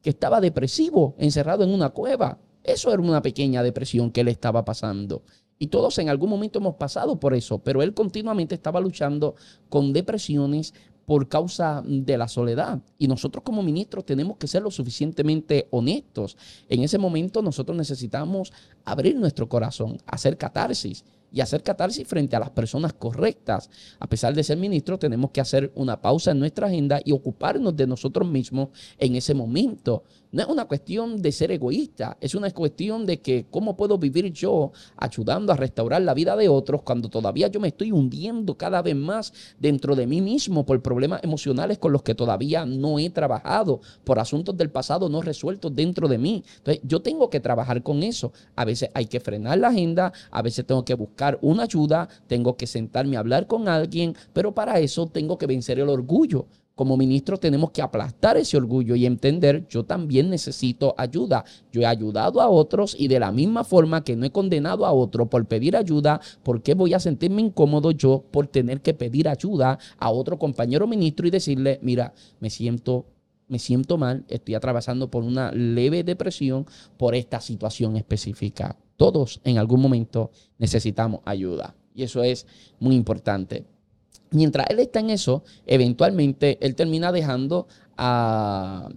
que estaba depresivo, encerrado en una cueva. Eso era una pequeña depresión que él estaba pasando. Y todos en algún momento hemos pasado por eso, pero él continuamente estaba luchando con depresiones por causa de la soledad. Y nosotros como ministros tenemos que ser lo suficientemente honestos. En ese momento nosotros necesitamos abrir nuestro corazón, hacer catarsis y hacer catarsis frente a las personas correctas. A pesar de ser ministro, tenemos que hacer una pausa en nuestra agenda y ocuparnos de nosotros mismos en ese momento. No es una cuestión de ser egoísta, es una cuestión de que cómo puedo vivir yo ayudando a restaurar la vida de otros cuando todavía yo me estoy hundiendo cada vez más dentro de mí mismo por problemas emocionales con los que todavía no he trabajado, por asuntos del pasado no resueltos dentro de mí. Entonces yo tengo que trabajar con eso. A veces hay que frenar la agenda, a veces tengo que buscar una ayuda, tengo que sentarme a hablar con alguien, pero para eso tengo que vencer el orgullo como ministro tenemos que aplastar ese orgullo y entender, yo también necesito ayuda. Yo he ayudado a otros y de la misma forma que no he condenado a otro por pedir ayuda, ¿por qué voy a sentirme incómodo yo por tener que pedir ayuda a otro compañero ministro y decirle, mira, me siento me siento mal, estoy atravesando por una leve depresión por esta situación específica. Todos en algún momento necesitamos ayuda y eso es muy importante. Mientras él está en eso, eventualmente él termina dejando al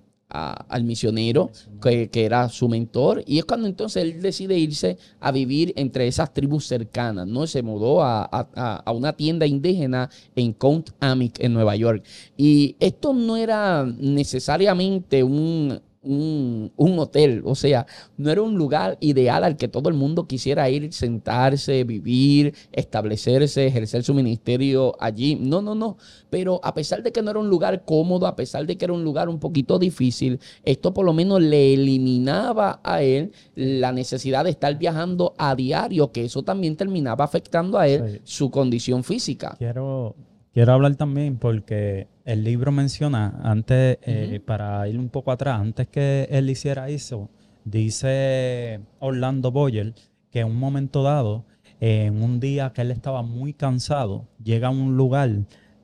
misionero que, era su mentor y es cuando entonces él decide irse a vivir entre esas tribus cercanas, ¿no? Se mudó a, a una tienda indígena en Count Amic en Nueva York. Y esto no era necesariamente un, un, hotel, o sea, no era un lugar ideal al que todo el mundo quisiera ir, sentarse, vivir, establecerse, ejercer su ministerio allí. No, no, no. Pero a pesar de que no era un lugar cómodo, a pesar de que era un lugar un poquito difícil, esto por lo menos le eliminaba a él la necesidad de estar viajando a diario, que eso también terminaba afectando a él su condición física. Quiero Quiero hablar también porque el libro menciona, antes, eh, para ir un poco atrás, antes que él hiciera eso, dice Orlando Boyer que en un momento dado, en un día que él estaba muy cansado, llega a un lugar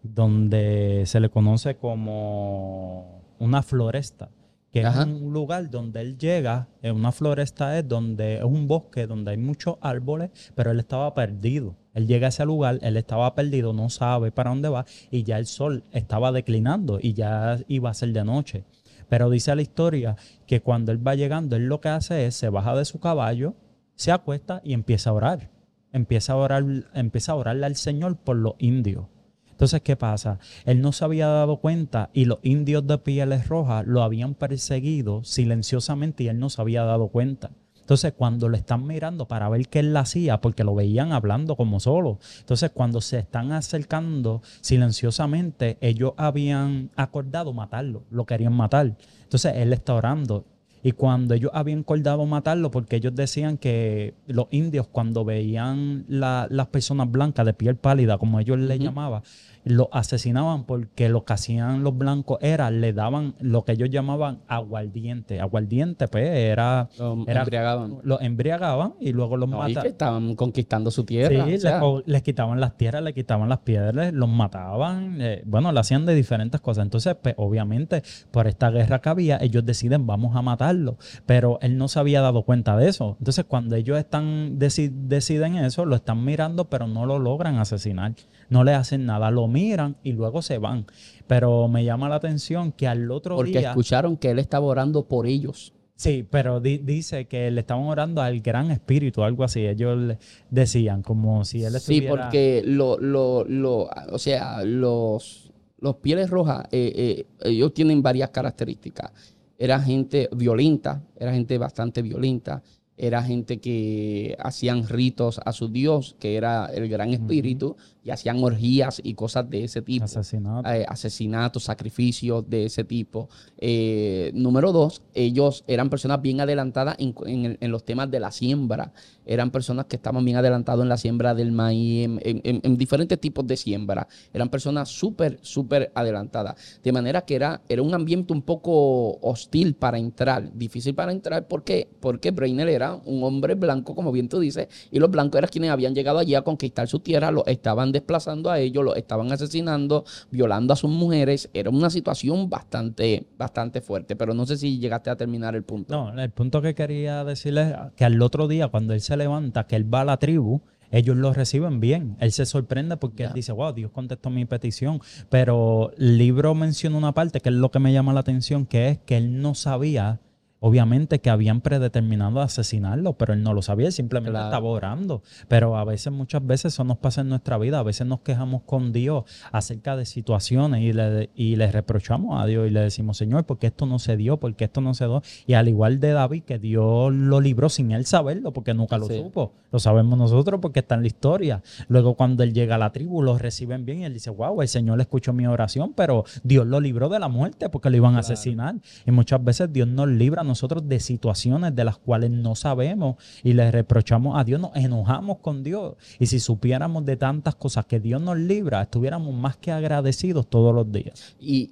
donde se le conoce como una floresta, que es un lugar donde él llega, en una floresta es donde es un bosque donde hay muchos árboles, pero él estaba perdido. Él llega a ese lugar, él estaba perdido, no sabe para dónde va y ya el sol estaba declinando y ya iba a ser de noche. Pero dice la historia que cuando él va llegando, él lo que hace es se baja de su caballo, se acuesta y empieza a orar. Empieza a orar, empieza a orarle al Señor por los indios. Entonces, ¿qué pasa? Él no se había dado cuenta y los indios de pieles rojas lo habían perseguido silenciosamente y él no se había dado cuenta. Entonces, cuando lo están mirando para ver qué él hacía, porque lo veían hablando como solo. Entonces, cuando se están acercando silenciosamente, ellos habían acordado matarlo, lo querían matar. Entonces, él está orando. Y cuando ellos habían acordado matarlo, porque ellos decían que los indios, cuando veían las personas blancas de piel pálida, como ellos le llamaban, lo asesinaban porque lo que hacían los blancos era, le daban lo que ellos llamaban aguardiente. Aguardiente, pues, era... Los embriagaban. Los embriagaban y luego los mataban. estaban conquistando su tierra. Sí, les, quitaban las tierras, les quitaban las piedras, los mataban. Eh, bueno, lo hacían de diferentes cosas. Entonces, pues, obviamente, por esta guerra que había, ellos deciden, vamos a matarlo. Pero él no se había dado cuenta de eso. Entonces, cuando ellos están deciden eso, lo están mirando, pero no lo logran asesinar no le hacen nada, lo miran y luego se van. Pero me llama la atención que al otro día... Porque escucharon que él estaba orando por ellos. Sí, pero dice que le estaban orando al gran espíritu, algo así. Ellos decían, como si él estuviera... Sí, porque lo, lo, lo, o sea, los, los pieles rojas, eh, eh, ellos tienen varias características. Era gente violenta, era gente bastante violenta era gente que hacían ritos a su Dios, que era el gran espíritu, y hacían orgías y cosas de ese tipo. Asesinatos. Eh, asesinatos, sacrificios de ese tipo. Eh, número dos, ellos eran personas bien adelantadas en, los temas de la siembra. Eran personas que estaban bien adelantados en la siembra del maíz, en, diferentes tipos de siembra. Eran personas súper, súper adelantadas. De manera que era, era un ambiente un poco hostil para entrar, difícil para entrar. ¿Por qué? Porque Brainer era un hombre blanco, como bien tú dices, y los blancos eran quienes habían llegado allí a conquistar su tierra, lo estaban desplazando a ellos, los estaban asesinando, violando a sus mujeres. Era una situación bastante, bastante fuerte, pero no sé si llegaste a terminar el punto. No, el punto que quería decirles que al otro día, cuando él se levanta, que él va a la tribu, ellos lo reciben bien. Él se sorprende porque él dice, wow, Dios contestó mi petición. Pero el libro menciona una parte que es lo que me llama la atención, que es que él no sabía Obviamente que habían predeterminado asesinarlo, pero él no lo sabía, él simplemente estaba orando. Pero a veces, muchas veces eso nos pasa en nuestra vida, a veces nos quejamos con Dios acerca de situaciones y le, y le reprochamos a Dios y le decimos, Señor, ¿por qué esto no se dio? ¿Por qué esto no se dio? Y al igual de David, que Dios lo libró sin él saberlo, porque nunca lo supo. Lo sabemos nosotros porque está en la historia. Luego cuando él llega a la tribu, lo reciben bien y él dice, wow, el Señor escuchó mi oración, pero Dios lo libró de la muerte porque lo iban a asesinar. Y muchas veces Dios nos libra nosotros de situaciones de las cuales no sabemos y le reprochamos a Dios, nos enojamos con Dios. Y si supiéramos de tantas cosas que Dios nos libra, estuviéramos más que agradecidos todos los días. Y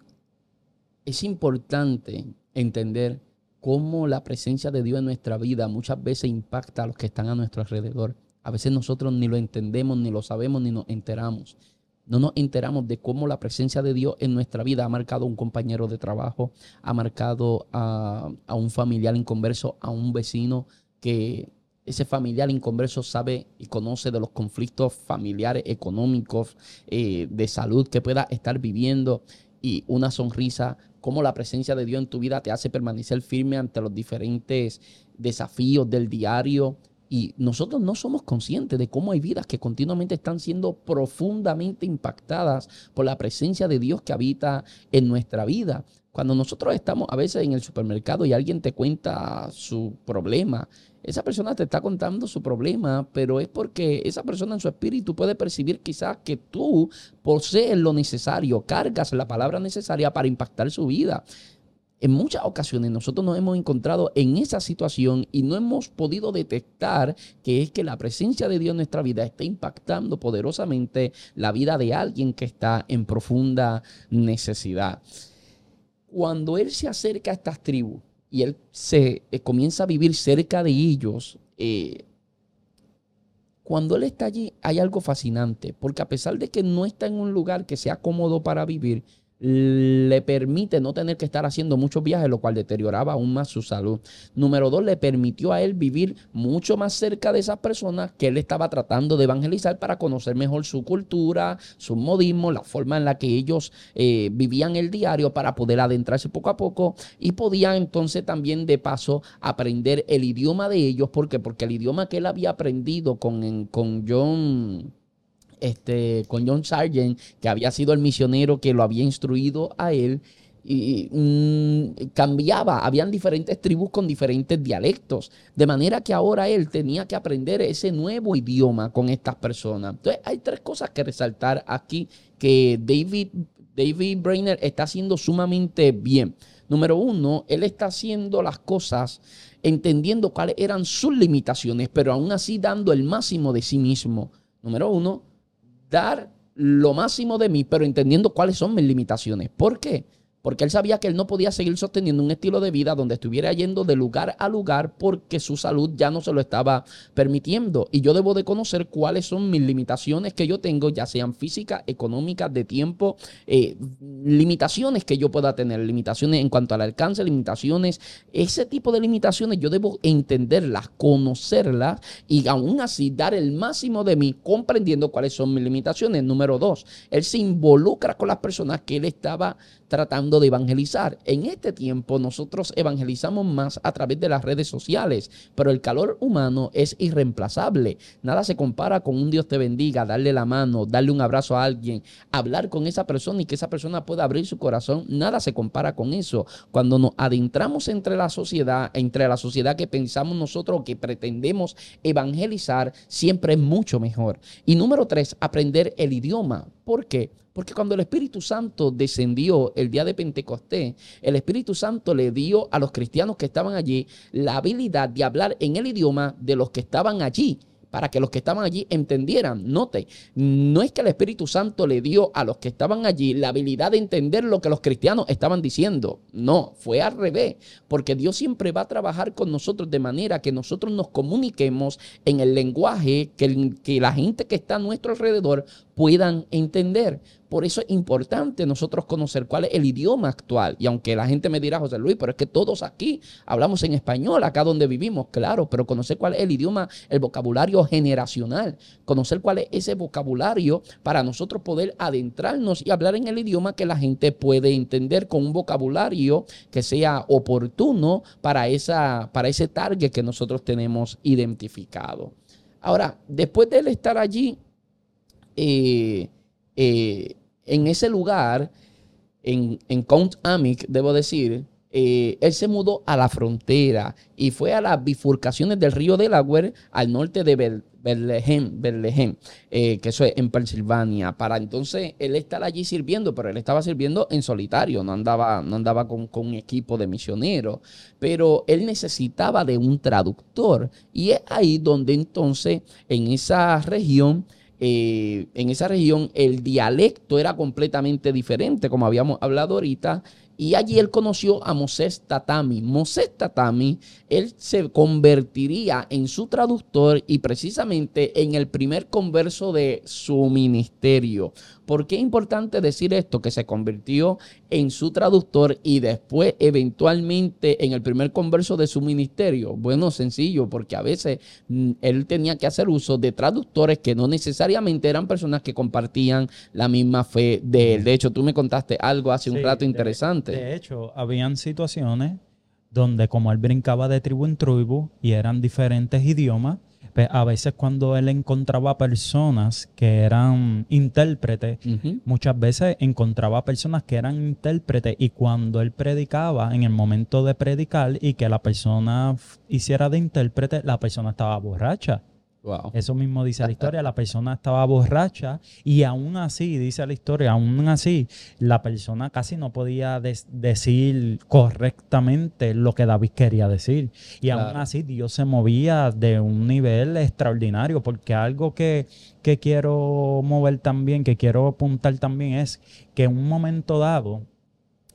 es importante entender cómo la presencia de Dios en nuestra vida muchas veces impacta a los que están a nuestro alrededor. A veces nosotros ni lo entendemos, ni lo sabemos, ni nos enteramos no nos enteramos de cómo la presencia de Dios en nuestra vida ha marcado a un compañero de trabajo, ha marcado a, un familiar inconverso, a un vecino que ese familiar inconverso sabe y conoce de los conflictos familiares, económicos, eh, de salud que pueda estar viviendo. Y una sonrisa, cómo la presencia de Dios en tu vida te hace permanecer firme ante los diferentes desafíos del diario, y nosotros no somos conscientes de cómo hay vidas que continuamente están siendo profundamente impactadas por la presencia de Dios que habita en nuestra vida. Cuando nosotros estamos a veces en el supermercado y alguien te cuenta su problema, esa persona te está contando su problema, pero es porque esa persona en su espíritu puede percibir quizás que tú posees lo necesario, cargas la palabra necesaria para impactar su vida en muchas ocasiones nosotros nos hemos encontrado en esa situación y no hemos podido detectar que es que la presencia de Dios en nuestra vida está impactando poderosamente la vida de alguien que está en profunda necesidad. Cuando Él se acerca a estas tribus y Él se eh, comienza a vivir cerca de ellos, eh, cuando Él está allí hay algo fascinante, porque a pesar de que no está en un lugar que sea cómodo para vivir, le permite no tener que estar haciendo muchos viajes, lo cual deterioraba aún más su salud. Número dos, le permitió a él vivir mucho más cerca de esas personas que él estaba tratando de evangelizar para conocer mejor su cultura, su modismo, la forma en la que ellos eh, vivían el diario para poder adentrarse poco a poco y podía entonces también de paso aprender el idioma de ellos. ¿Por qué? Porque el idioma que él había aprendido con, con John este, con John Sargent, que había sido el misionero que lo había instruido a él, y mm, cambiaba, habían diferentes tribus con diferentes dialectos, de manera que ahora él tenía que aprender ese nuevo idioma con estas personas. Entonces hay tres cosas que resaltar aquí que David, David Brainer está haciendo sumamente bien. Número uno, él está haciendo las cosas entendiendo cuáles eran sus limitaciones, pero aún así dando el máximo de sí mismo. Número uno, dar lo máximo de mí, pero entendiendo cuáles son mis limitaciones. ¿Por qué? Porque él sabía que él no podía seguir sosteniendo un estilo de vida donde estuviera yendo de lugar a lugar porque su salud ya no se lo estaba permitiendo. Y yo debo de conocer cuáles son mis limitaciones que yo tengo, ya sean físicas, económicas, de tiempo, eh, limitaciones que yo pueda tener, limitaciones en cuanto al alcance, limitaciones, ese tipo de limitaciones yo debo entenderlas, conocerlas y aún así dar el máximo de mí comprendiendo cuáles son mis limitaciones. Número dos, él se involucra con las personas que él estaba tratando de evangelizar. En este tiempo nosotros evangelizamos más a través de las redes sociales, pero el calor humano es irreemplazable. Nada se compara con un Dios te bendiga, darle la mano, darle un abrazo a alguien, hablar con esa persona y que esa persona pueda abrir su corazón. Nada se compara con eso. Cuando nos adentramos entre la sociedad, entre la sociedad que pensamos nosotros que pretendemos evangelizar, siempre es mucho mejor. Y número tres, aprender el idioma. ¿Por qué? Porque cuando el Espíritu Santo descendió el día de Pentecostés, el Espíritu Santo le dio a los cristianos que estaban allí la habilidad de hablar en el idioma de los que estaban allí para que los que estaban allí entendieran. Note, no es que el Espíritu Santo le dio a los que estaban allí la habilidad de entender lo que los cristianos estaban diciendo. No, fue al revés, porque Dios siempre va a trabajar con nosotros de manera que nosotros nos comuniquemos en el lenguaje que, que la gente que está a nuestro alrededor puedan entender. Por eso es importante nosotros conocer cuál es el idioma actual. Y aunque la gente me dirá, José Luis, pero es que todos aquí hablamos en español, acá donde vivimos, claro, pero conocer cuál es el idioma, el vocabulario generacional, conocer cuál es ese vocabulario para nosotros poder adentrarnos y hablar en el idioma que la gente puede entender con un vocabulario que sea oportuno para, esa, para ese target que nosotros tenemos identificado. Ahora, después de él estar allí, eh, eh, en ese lugar, en, Count Amic, debo decir, eh, él se mudó a la frontera y fue a las bifurcaciones del río Delaware al norte de Bethlehem, que eso es en Pensilvania, para entonces él estar allí sirviendo, pero él estaba sirviendo en solitario, no andaba, no andaba con, con un equipo de misioneros, pero él necesitaba de un traductor y es ahí donde entonces en esa región eh, en esa región el dialecto era completamente diferente, como habíamos hablado ahorita, y allí él conoció a Moses Tatami. Moses Tatami, él se convertiría en su traductor y precisamente en el primer converso de su ministerio. ¿Por qué es importante decir esto? Que se convirtió en su traductor y después eventualmente en el primer converso de su ministerio. Bueno, sencillo, porque a veces mm, él tenía que hacer uso de traductores que no necesariamente eran personas que compartían la misma fe de él. De hecho, tú me contaste algo hace un rato interesante. De, hecho, habían situaciones donde como él brincaba de tribu en tribu y eran diferentes idiomas, a veces cuando él encontraba personas que eran intérpretes, muchas veces encontraba personas que eran intérpretes y cuando él predicaba, en el momento de predicar y que la persona hiciera de intérprete, la persona estaba borracha. Eso mismo dice la historia, la persona estaba borracha y aún así, dice la historia, aún así, la persona casi no podía decir correctamente lo que David quería decir. Y aún así Dios se movía de un nivel extraordinario, porque algo que, que quiero mover también, que quiero apuntar también es que en un momento dado,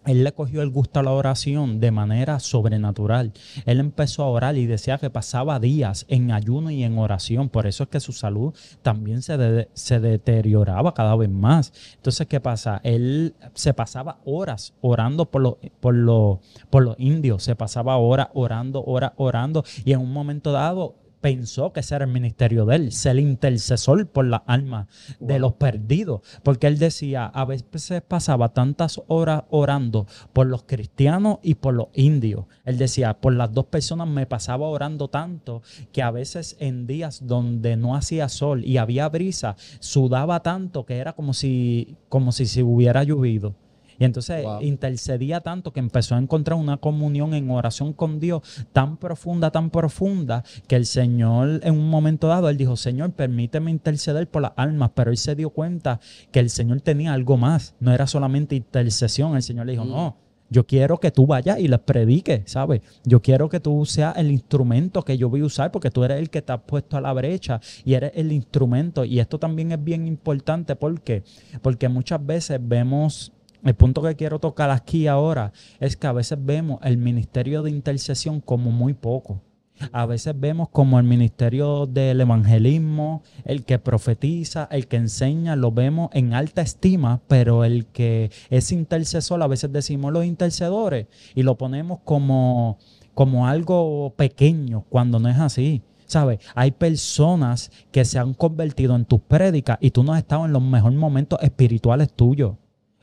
él le cogió el gusto a la oración de manera sobrenatural. Él empezó a orar y decía que pasaba días en ayuno y en oración. Por eso es que su salud también se, se deterioraba cada vez más. Entonces, ¿qué pasa? Él se pasaba horas orando por, los por, por los indios. Se pasaba horas orando, horas orando. Y en un momento dado, pensó que ese era el ministerio de él, ser intercesor por la alma de los perdidos. Porque él decía, a veces pasaba tantas horas orando por los cristianos y por los indios. Él decía, por las dos personas me pasaba orando tanto que a veces en días donde no hacía sol y había brisa, sudaba tanto que era como si, como si se hubiera llovido. Y entonces intercedía tanto que empezó a encontrar una comunión en oración con Dios tan profunda, tan profunda, que el Señor en un momento dado, él dijo, Señor, permíteme interceder por las almas, pero él se dio cuenta que el Señor tenía algo más, no era solamente intercesión, el Señor le dijo, mm. no. Yo quiero que tú vayas y les prediques, ¿sabes? Yo quiero que tú seas el instrumento que yo voy a usar porque tú eres el que te ha puesto a la brecha y eres el instrumento. Y esto también es bien importante porque, porque muchas veces vemos el punto que quiero tocar aquí ahora es que a veces vemos el ministerio de intercesión como muy poco. A veces vemos como el ministerio del evangelismo, el que profetiza, el que enseña, lo vemos en alta estima, pero el que es intercesor, a veces decimos los intercedores y lo ponemos como, como algo pequeño cuando no es así. ¿Sabes? Hay personas que se han convertido en tus prédicas y tú no has estado en los mejores momentos espirituales tuyos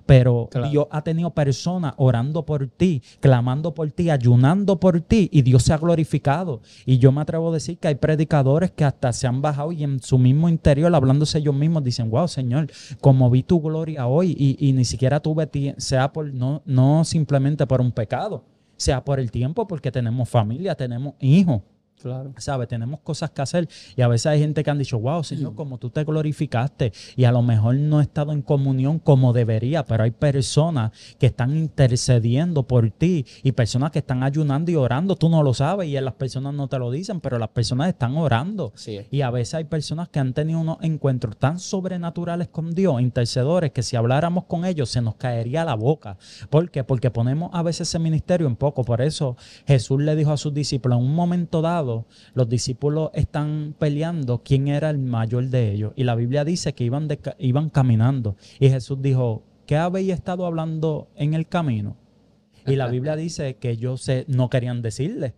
pero Dios ha tenido personas orando por ti, clamando por ti, ayunando por ti y Dios se ha glorificado. Y yo me atrevo a decir que hay predicadores que hasta se han bajado y en su mismo interior, hablándose ellos mismos, dicen, wow, Señor, como vi tu gloria hoy y, ni siquiera tuve, sea por, no, no simplemente por un pecado, sea por el tiempo, porque tenemos familia, tenemos hijos. Claro. ¿Sabes? Tenemos cosas que hacer. Y a veces hay gente que han dicho, wow, Señor, como tú te glorificaste. Y a lo mejor no he estado en comunión como debería, pero hay personas que están intercediendo por ti y personas que están ayunando y orando. Tú no lo sabes y las personas no te lo dicen, pero las personas están orando. Y a veces hay personas que han tenido unos encuentros tan sobrenaturales con Dios, intercedores, que si habláramos con ellos se nos caería la boca. ¿Por qué? Porque ponemos a veces ese ministerio en poco. Por eso Jesús le dijo a sus discípulos en un momento dado, los discípulos están peleando quién era el mayor de ellos. Y la Biblia dice que iban, iban caminando. Y Jesús dijo, ¿qué habéis estado hablando en el camino? Y la Biblia (laughs) dice que ellos se, no querían decirle.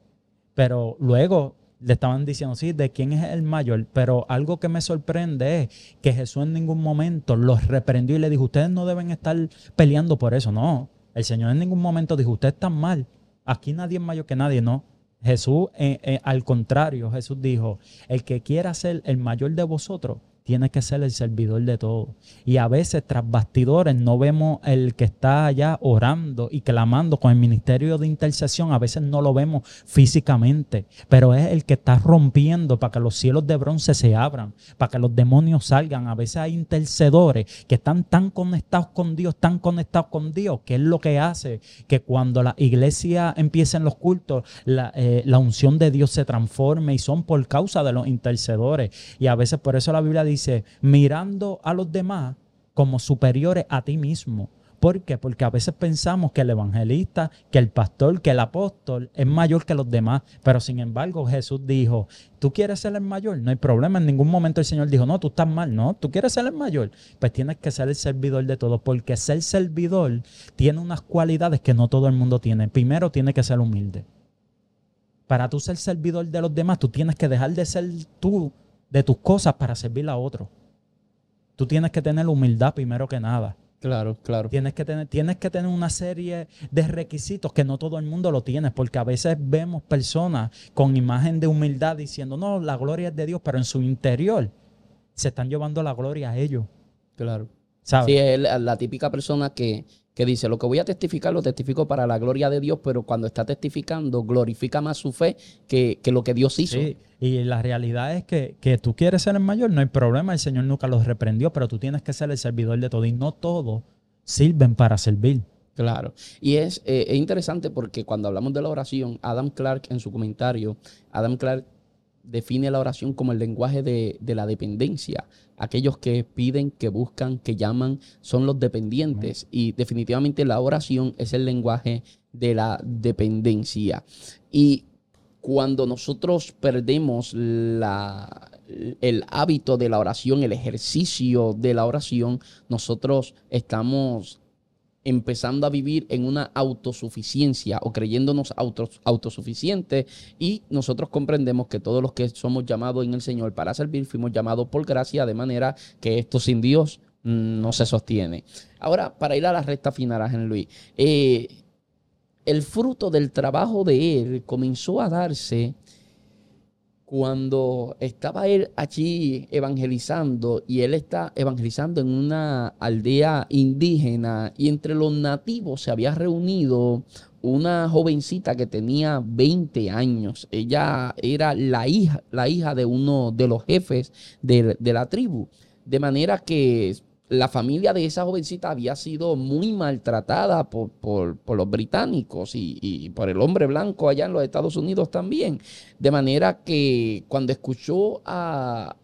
Pero luego le estaban diciendo, sí, de quién es el mayor, pero algo que me sorprende es que Jesús en ningún momento los reprendió y le dijo, ustedes no deben estar peleando por eso, no. El Señor en ningún momento dijo, ustedes están mal, aquí nadie es mayor que nadie, no. Jesús, eh, eh, al contrario, Jesús dijo, el que quiera ser el mayor de vosotros, tiene que ser el servidor de todo. Y a veces tras bastidores no vemos el que está allá orando y clamando con el ministerio de intercesión, a veces no lo vemos físicamente, pero es el que está rompiendo para que los cielos de bronce se abran, para que los demonios salgan. A veces hay intercedores que están tan conectados con Dios, tan conectados con Dios, que es lo que hace que cuando la iglesia empieza en los cultos, la, eh, la unción de Dios se transforme y son por causa de los intercedores. Y a veces por eso la Biblia dice, mirando a los demás como superiores a ti mismo. ¿Por qué? Porque a veces pensamos que el evangelista, que el pastor, que el apóstol es mayor que los demás. Pero sin embargo, Jesús dijo, ¿tú quieres ser el mayor? No hay problema. En ningún momento el Señor dijo, no, tú estás mal. No, tú quieres ser el mayor. Pues tienes que ser el servidor de todos. Porque ser servidor tiene unas cualidades que no todo el mundo tiene. Primero, tiene que ser humilde. Para tú ser servidor de los demás, tú tienes que dejar de ser tú de tus cosas para servir a otros. Tú tienes que tener humildad primero que nada. Claro, claro. Tienes que, tener, tienes que tener una serie de requisitos que no todo el mundo lo tiene, porque a veces vemos personas con imagen de humildad diciendo, no, la gloria es de Dios, pero en su interior se están llevando la gloria a ellos. Claro. ¿Sabes? Sí, es la típica persona que, que dice, lo que voy a testificar lo testifico para la gloria de Dios, pero cuando está testificando glorifica más su fe que, lo que Dios hizo. Sí, y la realidad es que, que, tú quieres ser el mayor, no hay problema, el Señor nunca los reprendió, pero tú tienes que ser el servidor de todo y no todos sirven para servir. Claro, y es, eh, es interesante porque cuando hablamos de la oración, Adam Clark en su comentario, Adam Clark define la oración como el lenguaje de, la dependencia. Aquellos que piden, que buscan, que llaman, son los dependientes. Y definitivamente la oración es el lenguaje de la dependencia. Y cuando nosotros perdemos la, el hábito de la oración, el ejercicio de la oración, nosotros estamos empezando a vivir en una autosuficiencia o creyéndonos autosuficientes y nosotros comprendemos que todos los que somos llamados en el Señor para servir fuimos llamados por gracia de manera que esto sin Dios no se sostiene. Ahora, para ir a la recta final, Ángel Luis, eh, el fruto del trabajo de él comenzó a darse cuando estaba él allí evangelizando y él está evangelizando en una aldea indígena y entre los nativos se había reunido una jovencita que tenía 20 años. Ella era la hija, la hija de uno de los jefes de, de la tribu. De manera que la familia de esa jovencita había sido muy maltratada por, los británicos y, por el hombre blanco allá en los Estados Unidos también. De manera que cuando escuchó a,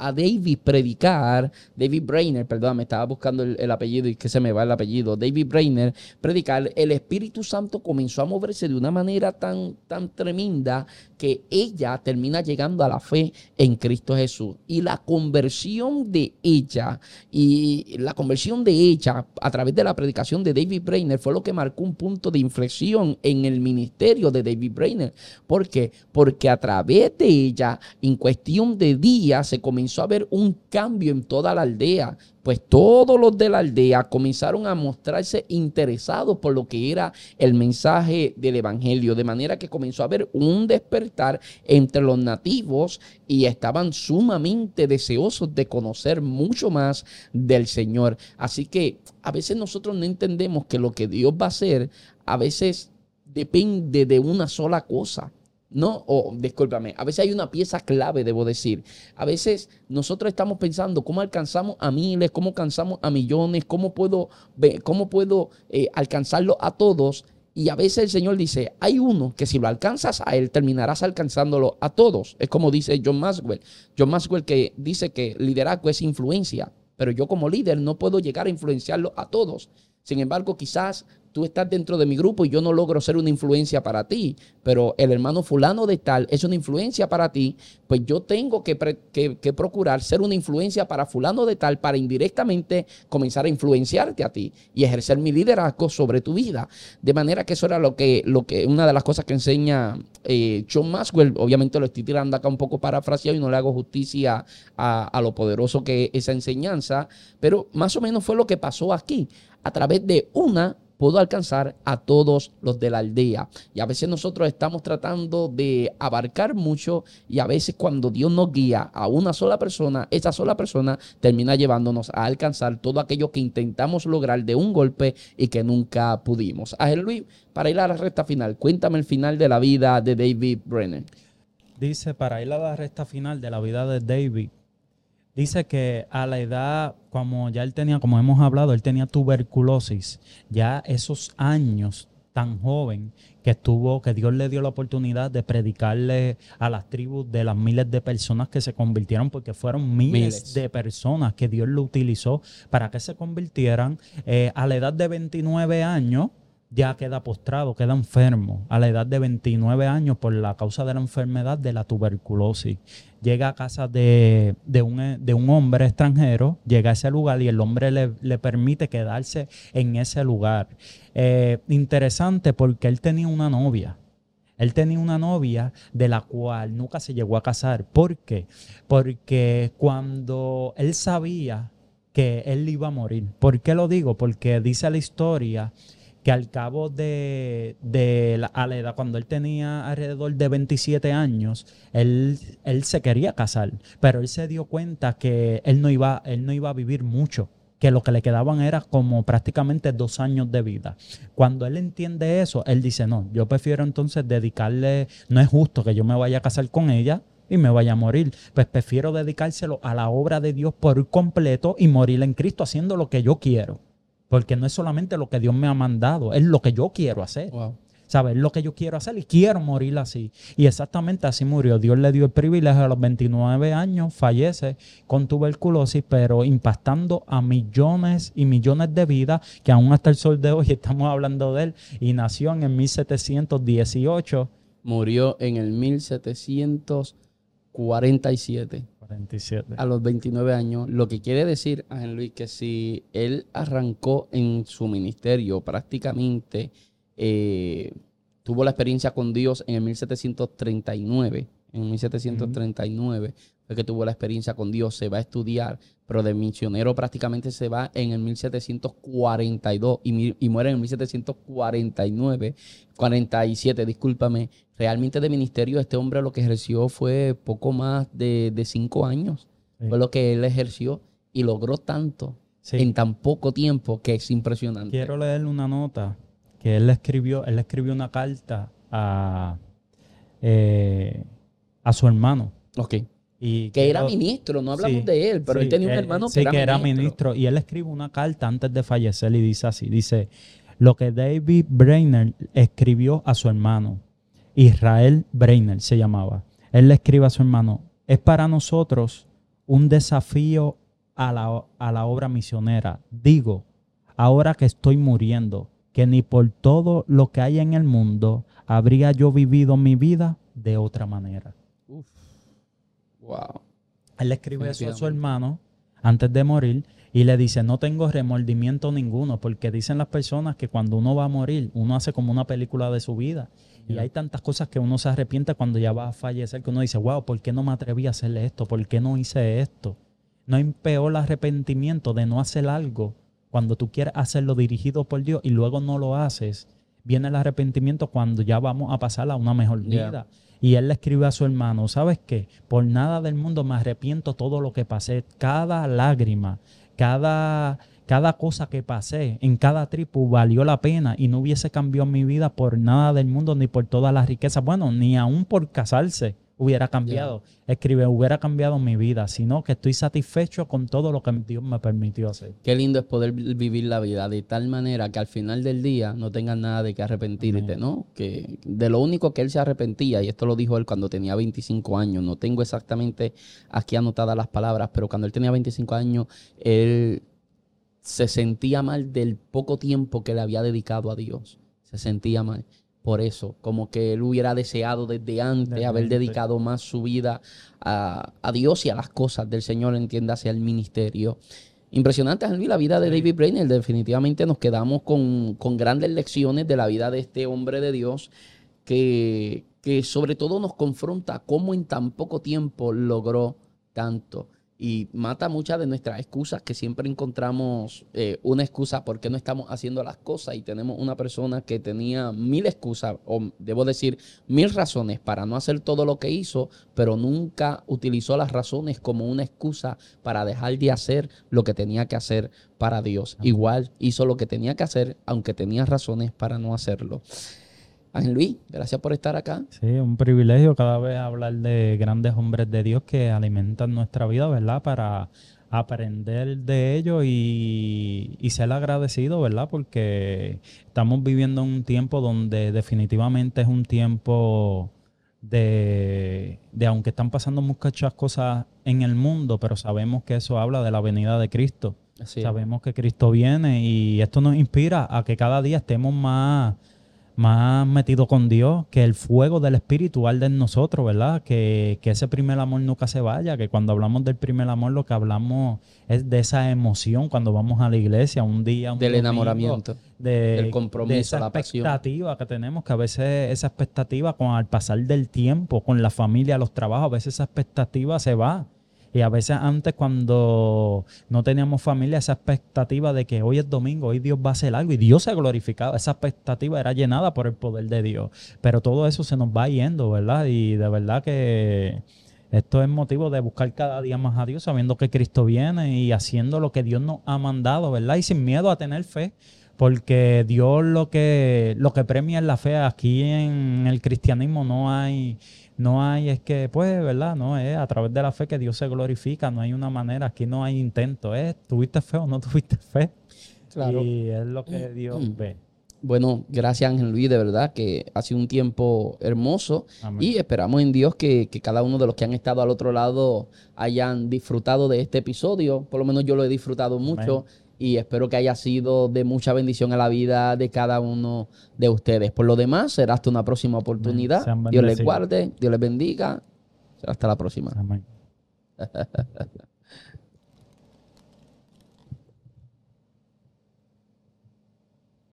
a David predicar, David Brainer, perdón, me estaba buscando el, apellido y que se me va el apellido, David Brainer, predicar, el Espíritu Santo comenzó a moverse de una manera tan, tan tremenda que ella termina llegando a la fe en Cristo Jesús. Y la conversión de ella, y la conversión de ella a través de la predicación de David Brainer fue lo que marcó un punto de inflexión en el ministerio de David Brainer. ¿Por qué? Porque a través de ella, en cuestión de días, se comenzó a haber un cambio en toda la aldea, pues todos los de la aldea comenzaron a mostrarse interesados por lo que era el mensaje del Evangelio, de manera que comenzó a haber un despertar entre los nativos y estaban sumamente deseosos de conocer mucho más del Señor. Así que a veces nosotros no entendemos que lo que Dios va a hacer a veces depende de una sola cosa. No, o discúlpame, a veces hay una pieza clave, debo decir. A veces nosotros estamos pensando cómo alcanzamos a miles, cómo alcanzamos a millones, cómo puedo, cómo puedo eh, alcanzarlo a todos. Y a veces el Señor dice, hay uno que si lo alcanzas a él, terminarás alcanzándolo a todos. Es como dice John Maxwell. John Maxwell que dice que liderazgo es influencia, pero yo como líder no puedo llegar a influenciarlo a todos. Sin embargo, quizás tú estás dentro de mi grupo y yo no logro ser una influencia para ti, pero el hermano fulano de tal es una influencia para ti, pues yo tengo que, que, procurar ser una influencia para fulano de tal para indirectamente comenzar a influenciarte a ti y ejercer mi liderazgo sobre tu vida. De manera que eso era lo que, lo que una de las cosas que enseña eh, John Maxwell, obviamente lo estoy tirando acá un poco parafraseado y no le hago justicia a, a lo poderoso que es esa enseñanza, pero más o menos fue lo que pasó aquí. A través de una pudo alcanzar a todos los de la aldea. Y a veces nosotros estamos tratando de abarcar mucho y a veces cuando Dios nos guía a una sola persona, esa sola persona termina llevándonos a alcanzar todo aquello que intentamos lograr de un golpe y que nunca pudimos. Ángel Luis, para ir a la recta final, cuéntame el final de la vida de David Brenner. Dice, para ir a la recta final de la vida de David, Dice que a la edad, como ya él tenía, como hemos hablado, él tenía tuberculosis, ya esos años tan joven que estuvo, que Dios le dio la oportunidad de predicarle a las tribus de las miles de personas que se convirtieron, porque fueron miles, de personas que Dios lo utilizó para que se convirtieran. Eh, a la edad de 29 años, ya queda postrado, queda enfermo a la edad de 29 años por la causa de la enfermedad de la tuberculosis. Llega a casa de, un, hombre extranjero, llega a ese lugar y el hombre le, permite quedarse en ese lugar. Eh, interesante porque él tenía una novia. Él tenía una novia de la cual nunca se llegó a casar. ¿Por qué? Porque cuando él sabía que él iba a morir. ¿Por qué lo digo? Porque dice la historia que al cabo de, la, edad, cuando él tenía alrededor de 27 años, él, él se quería casar, pero él se dio cuenta que él no iba, él no iba a vivir mucho que lo que le quedaban era como prácticamente dos años de vida. Cuando él entiende eso, él dice, no, yo prefiero entonces dedicarle, no es justo que yo me vaya a casar con ella y me vaya a morir, pues prefiero dedicárselo a la obra de Dios por completo y morir en Cristo haciendo lo que yo quiero. Porque no es solamente lo que Dios me ha mandado, es lo que yo quiero hacer. ¿Sabes? Es lo que yo quiero hacer y quiero morir así. Y exactamente así murió. Dios le dio el privilegio a los 29 años, fallece con tuberculosis, pero impactando a millones y millones de vidas que aún hasta el sol de hoy (laughs) estamos hablando de él. Y nació en el 1718. Murió en el 1747. A los 29 años. Lo que quiere decir, Ángel Luis, que si él arrancó en su ministerio prácticamente, eh, tuvo la experiencia con Dios en el 1739, en 1739 fue que tuvo la experiencia con Dios, se va a estudiar, pero de misionero prácticamente se va en el 1742 y, y muere en el 1749, 47, discúlpame. Realmente de ministerio este hombre lo que ejerció fue poco más de, cinco años. Fue lo que él ejerció y logró tanto en tan poco tiempo que es impresionante. Quiero leerle una nota que él escribió, él escribió una carta a, eh, a su hermano. Que era ministro, no hablamos de él, pero él tenía un hermano que, era, que era ministro. Y él escribe una carta antes de fallecer y dice así, dice, lo que David Brainer escribió a su hermano, Israel Brainer se llamaba. Él le escribe a su hermano, es para nosotros un desafío a la, a la obra misionera. Digo, ahora que estoy muriendo, que ni por todo lo que hay en el mundo habría yo vivido mi vida de otra manera. Él le escribe eso a su hermano antes de morir y le dice, no tengo remordimiento ninguno, porque dicen las personas que cuando uno va a morir, uno hace como una película de su vida. Y hay tantas cosas que uno se arrepiente cuando ya va a fallecer, que uno dice, wow, ¿por qué no me atreví a hacerle esto? ¿Por qué no hice esto? No hay peor arrepentimiento de no hacer algo cuando tú quieres hacerlo dirigido por Dios y luego no lo haces. Viene el arrepentimiento cuando ya vamos a pasar a una mejor vida. Y él le escribe a su hermano, ¿sabes qué? Por nada del mundo me arrepiento todo lo que pasé, cada lágrima, cada, cada cosa que pasé en cada tribu valió la pena y no hubiese cambiado mi vida por nada del mundo ni por todas las riquezas, bueno, ni aún por casarse hubiera cambiado. Escribe, hubiera cambiado mi vida, sino que estoy satisfecho con todo lo que Dios me permitió hacer. Qué lindo es poder vivir la vida de tal manera que al final del día no tengas nada de que arrepentirte, ¿no? Que de lo único que él se arrepentía, y esto lo dijo él cuando tenía 25 años, no tengo exactamente aquí anotadas las palabras, pero cuando él tenía 25 años, él se sentía mal del poco tiempo que le había dedicado a Dios. Se sentía mal. Por eso, como que él hubiera deseado desde antes haber dedicado más su vida a, Dios y a las cosas del Señor, entiéndase, al ministerio. Impresionante, la vida de David Brainerd. Definitivamente nos quedamos con, con, grandes lecciones de la vida de este hombre de Dios que, que sobre todo nos confronta cómo en tan poco tiempo logró tanto y mata muchas de nuestras excusas que siempre encontramos eh, una excusa por qué no estamos haciendo las cosas y tenemos una persona que tenía mil excusas o debo decir mil razones para no hacer todo lo que hizo, pero nunca utilizó las razones como una excusa para dejar de hacer lo que tenía que hacer para Dios. Igual hizo lo que tenía que hacer aunque tenía razones para no hacerlo. Ángel Luis, gracias por estar acá. Sí, un privilegio cada vez hablar de grandes hombres de Dios que alimentan nuestra vida, ¿verdad? Para aprender de ellos y, ser agradecido, ¿verdad? Porque estamos viviendo un tiempo donde definitivamente es un tiempo de, de, aunque están pasando muchas cosas en el mundo, pero sabemos que eso habla de la venida de Cristo. sabemos que Cristo viene y esto nos inspira a que cada día estemos más más metido con Dios, que el fuego del Espíritu arde en nosotros, ¿verdad? Que, ese primer amor nunca se vaya, que cuando hablamos del primer amor lo que hablamos es de esa emoción cuando vamos a la iglesia un día. Un del enamoramiento, del compromiso, de esa la expectativa que tenemos, que a veces esa expectativa con al pasar del tiempo, con la familia, los trabajos, a veces esa expectativa se va. Y a veces antes cuando no teníamos familia, esa expectativa de que hoy es domingo, hoy Dios va a hacer algo y Dios se glorificado, esa expectativa era llenada por el poder de Dios. Pero todo eso se nos va yendo, ¿verdad? Y de verdad que esto es motivo de buscar cada día más a Dios, sabiendo que Cristo viene y haciendo lo que Dios nos ha mandado, ¿verdad? Y sin miedo a tener fe porque Dios lo que lo que premia es la fe aquí en el cristianismo no hay no hay, es que, pues, ¿verdad? No es a través de la fe que Dios se glorifica, no hay una manera, aquí no hay intento, es, ¿tuviste fe o no (laughs) tuviste fe? Claro. Y es lo que (clears throat) Dios ve. Bueno, gracias Ángel Luis, de verdad que ha sido un tiempo hermoso y esperamos en Dios que, que, cada uno de los que han estado al otro lado hayan disfrutado de este episodio. Por lo menos yo lo he disfrutado mucho y espero que haya sido de mucha bendición a la vida de cada uno de ustedes. Por lo demás, será hasta una próxima oportunidad. Dios les guarde, Dios les bendiga. Será hasta la próxima. Amén. (laughs)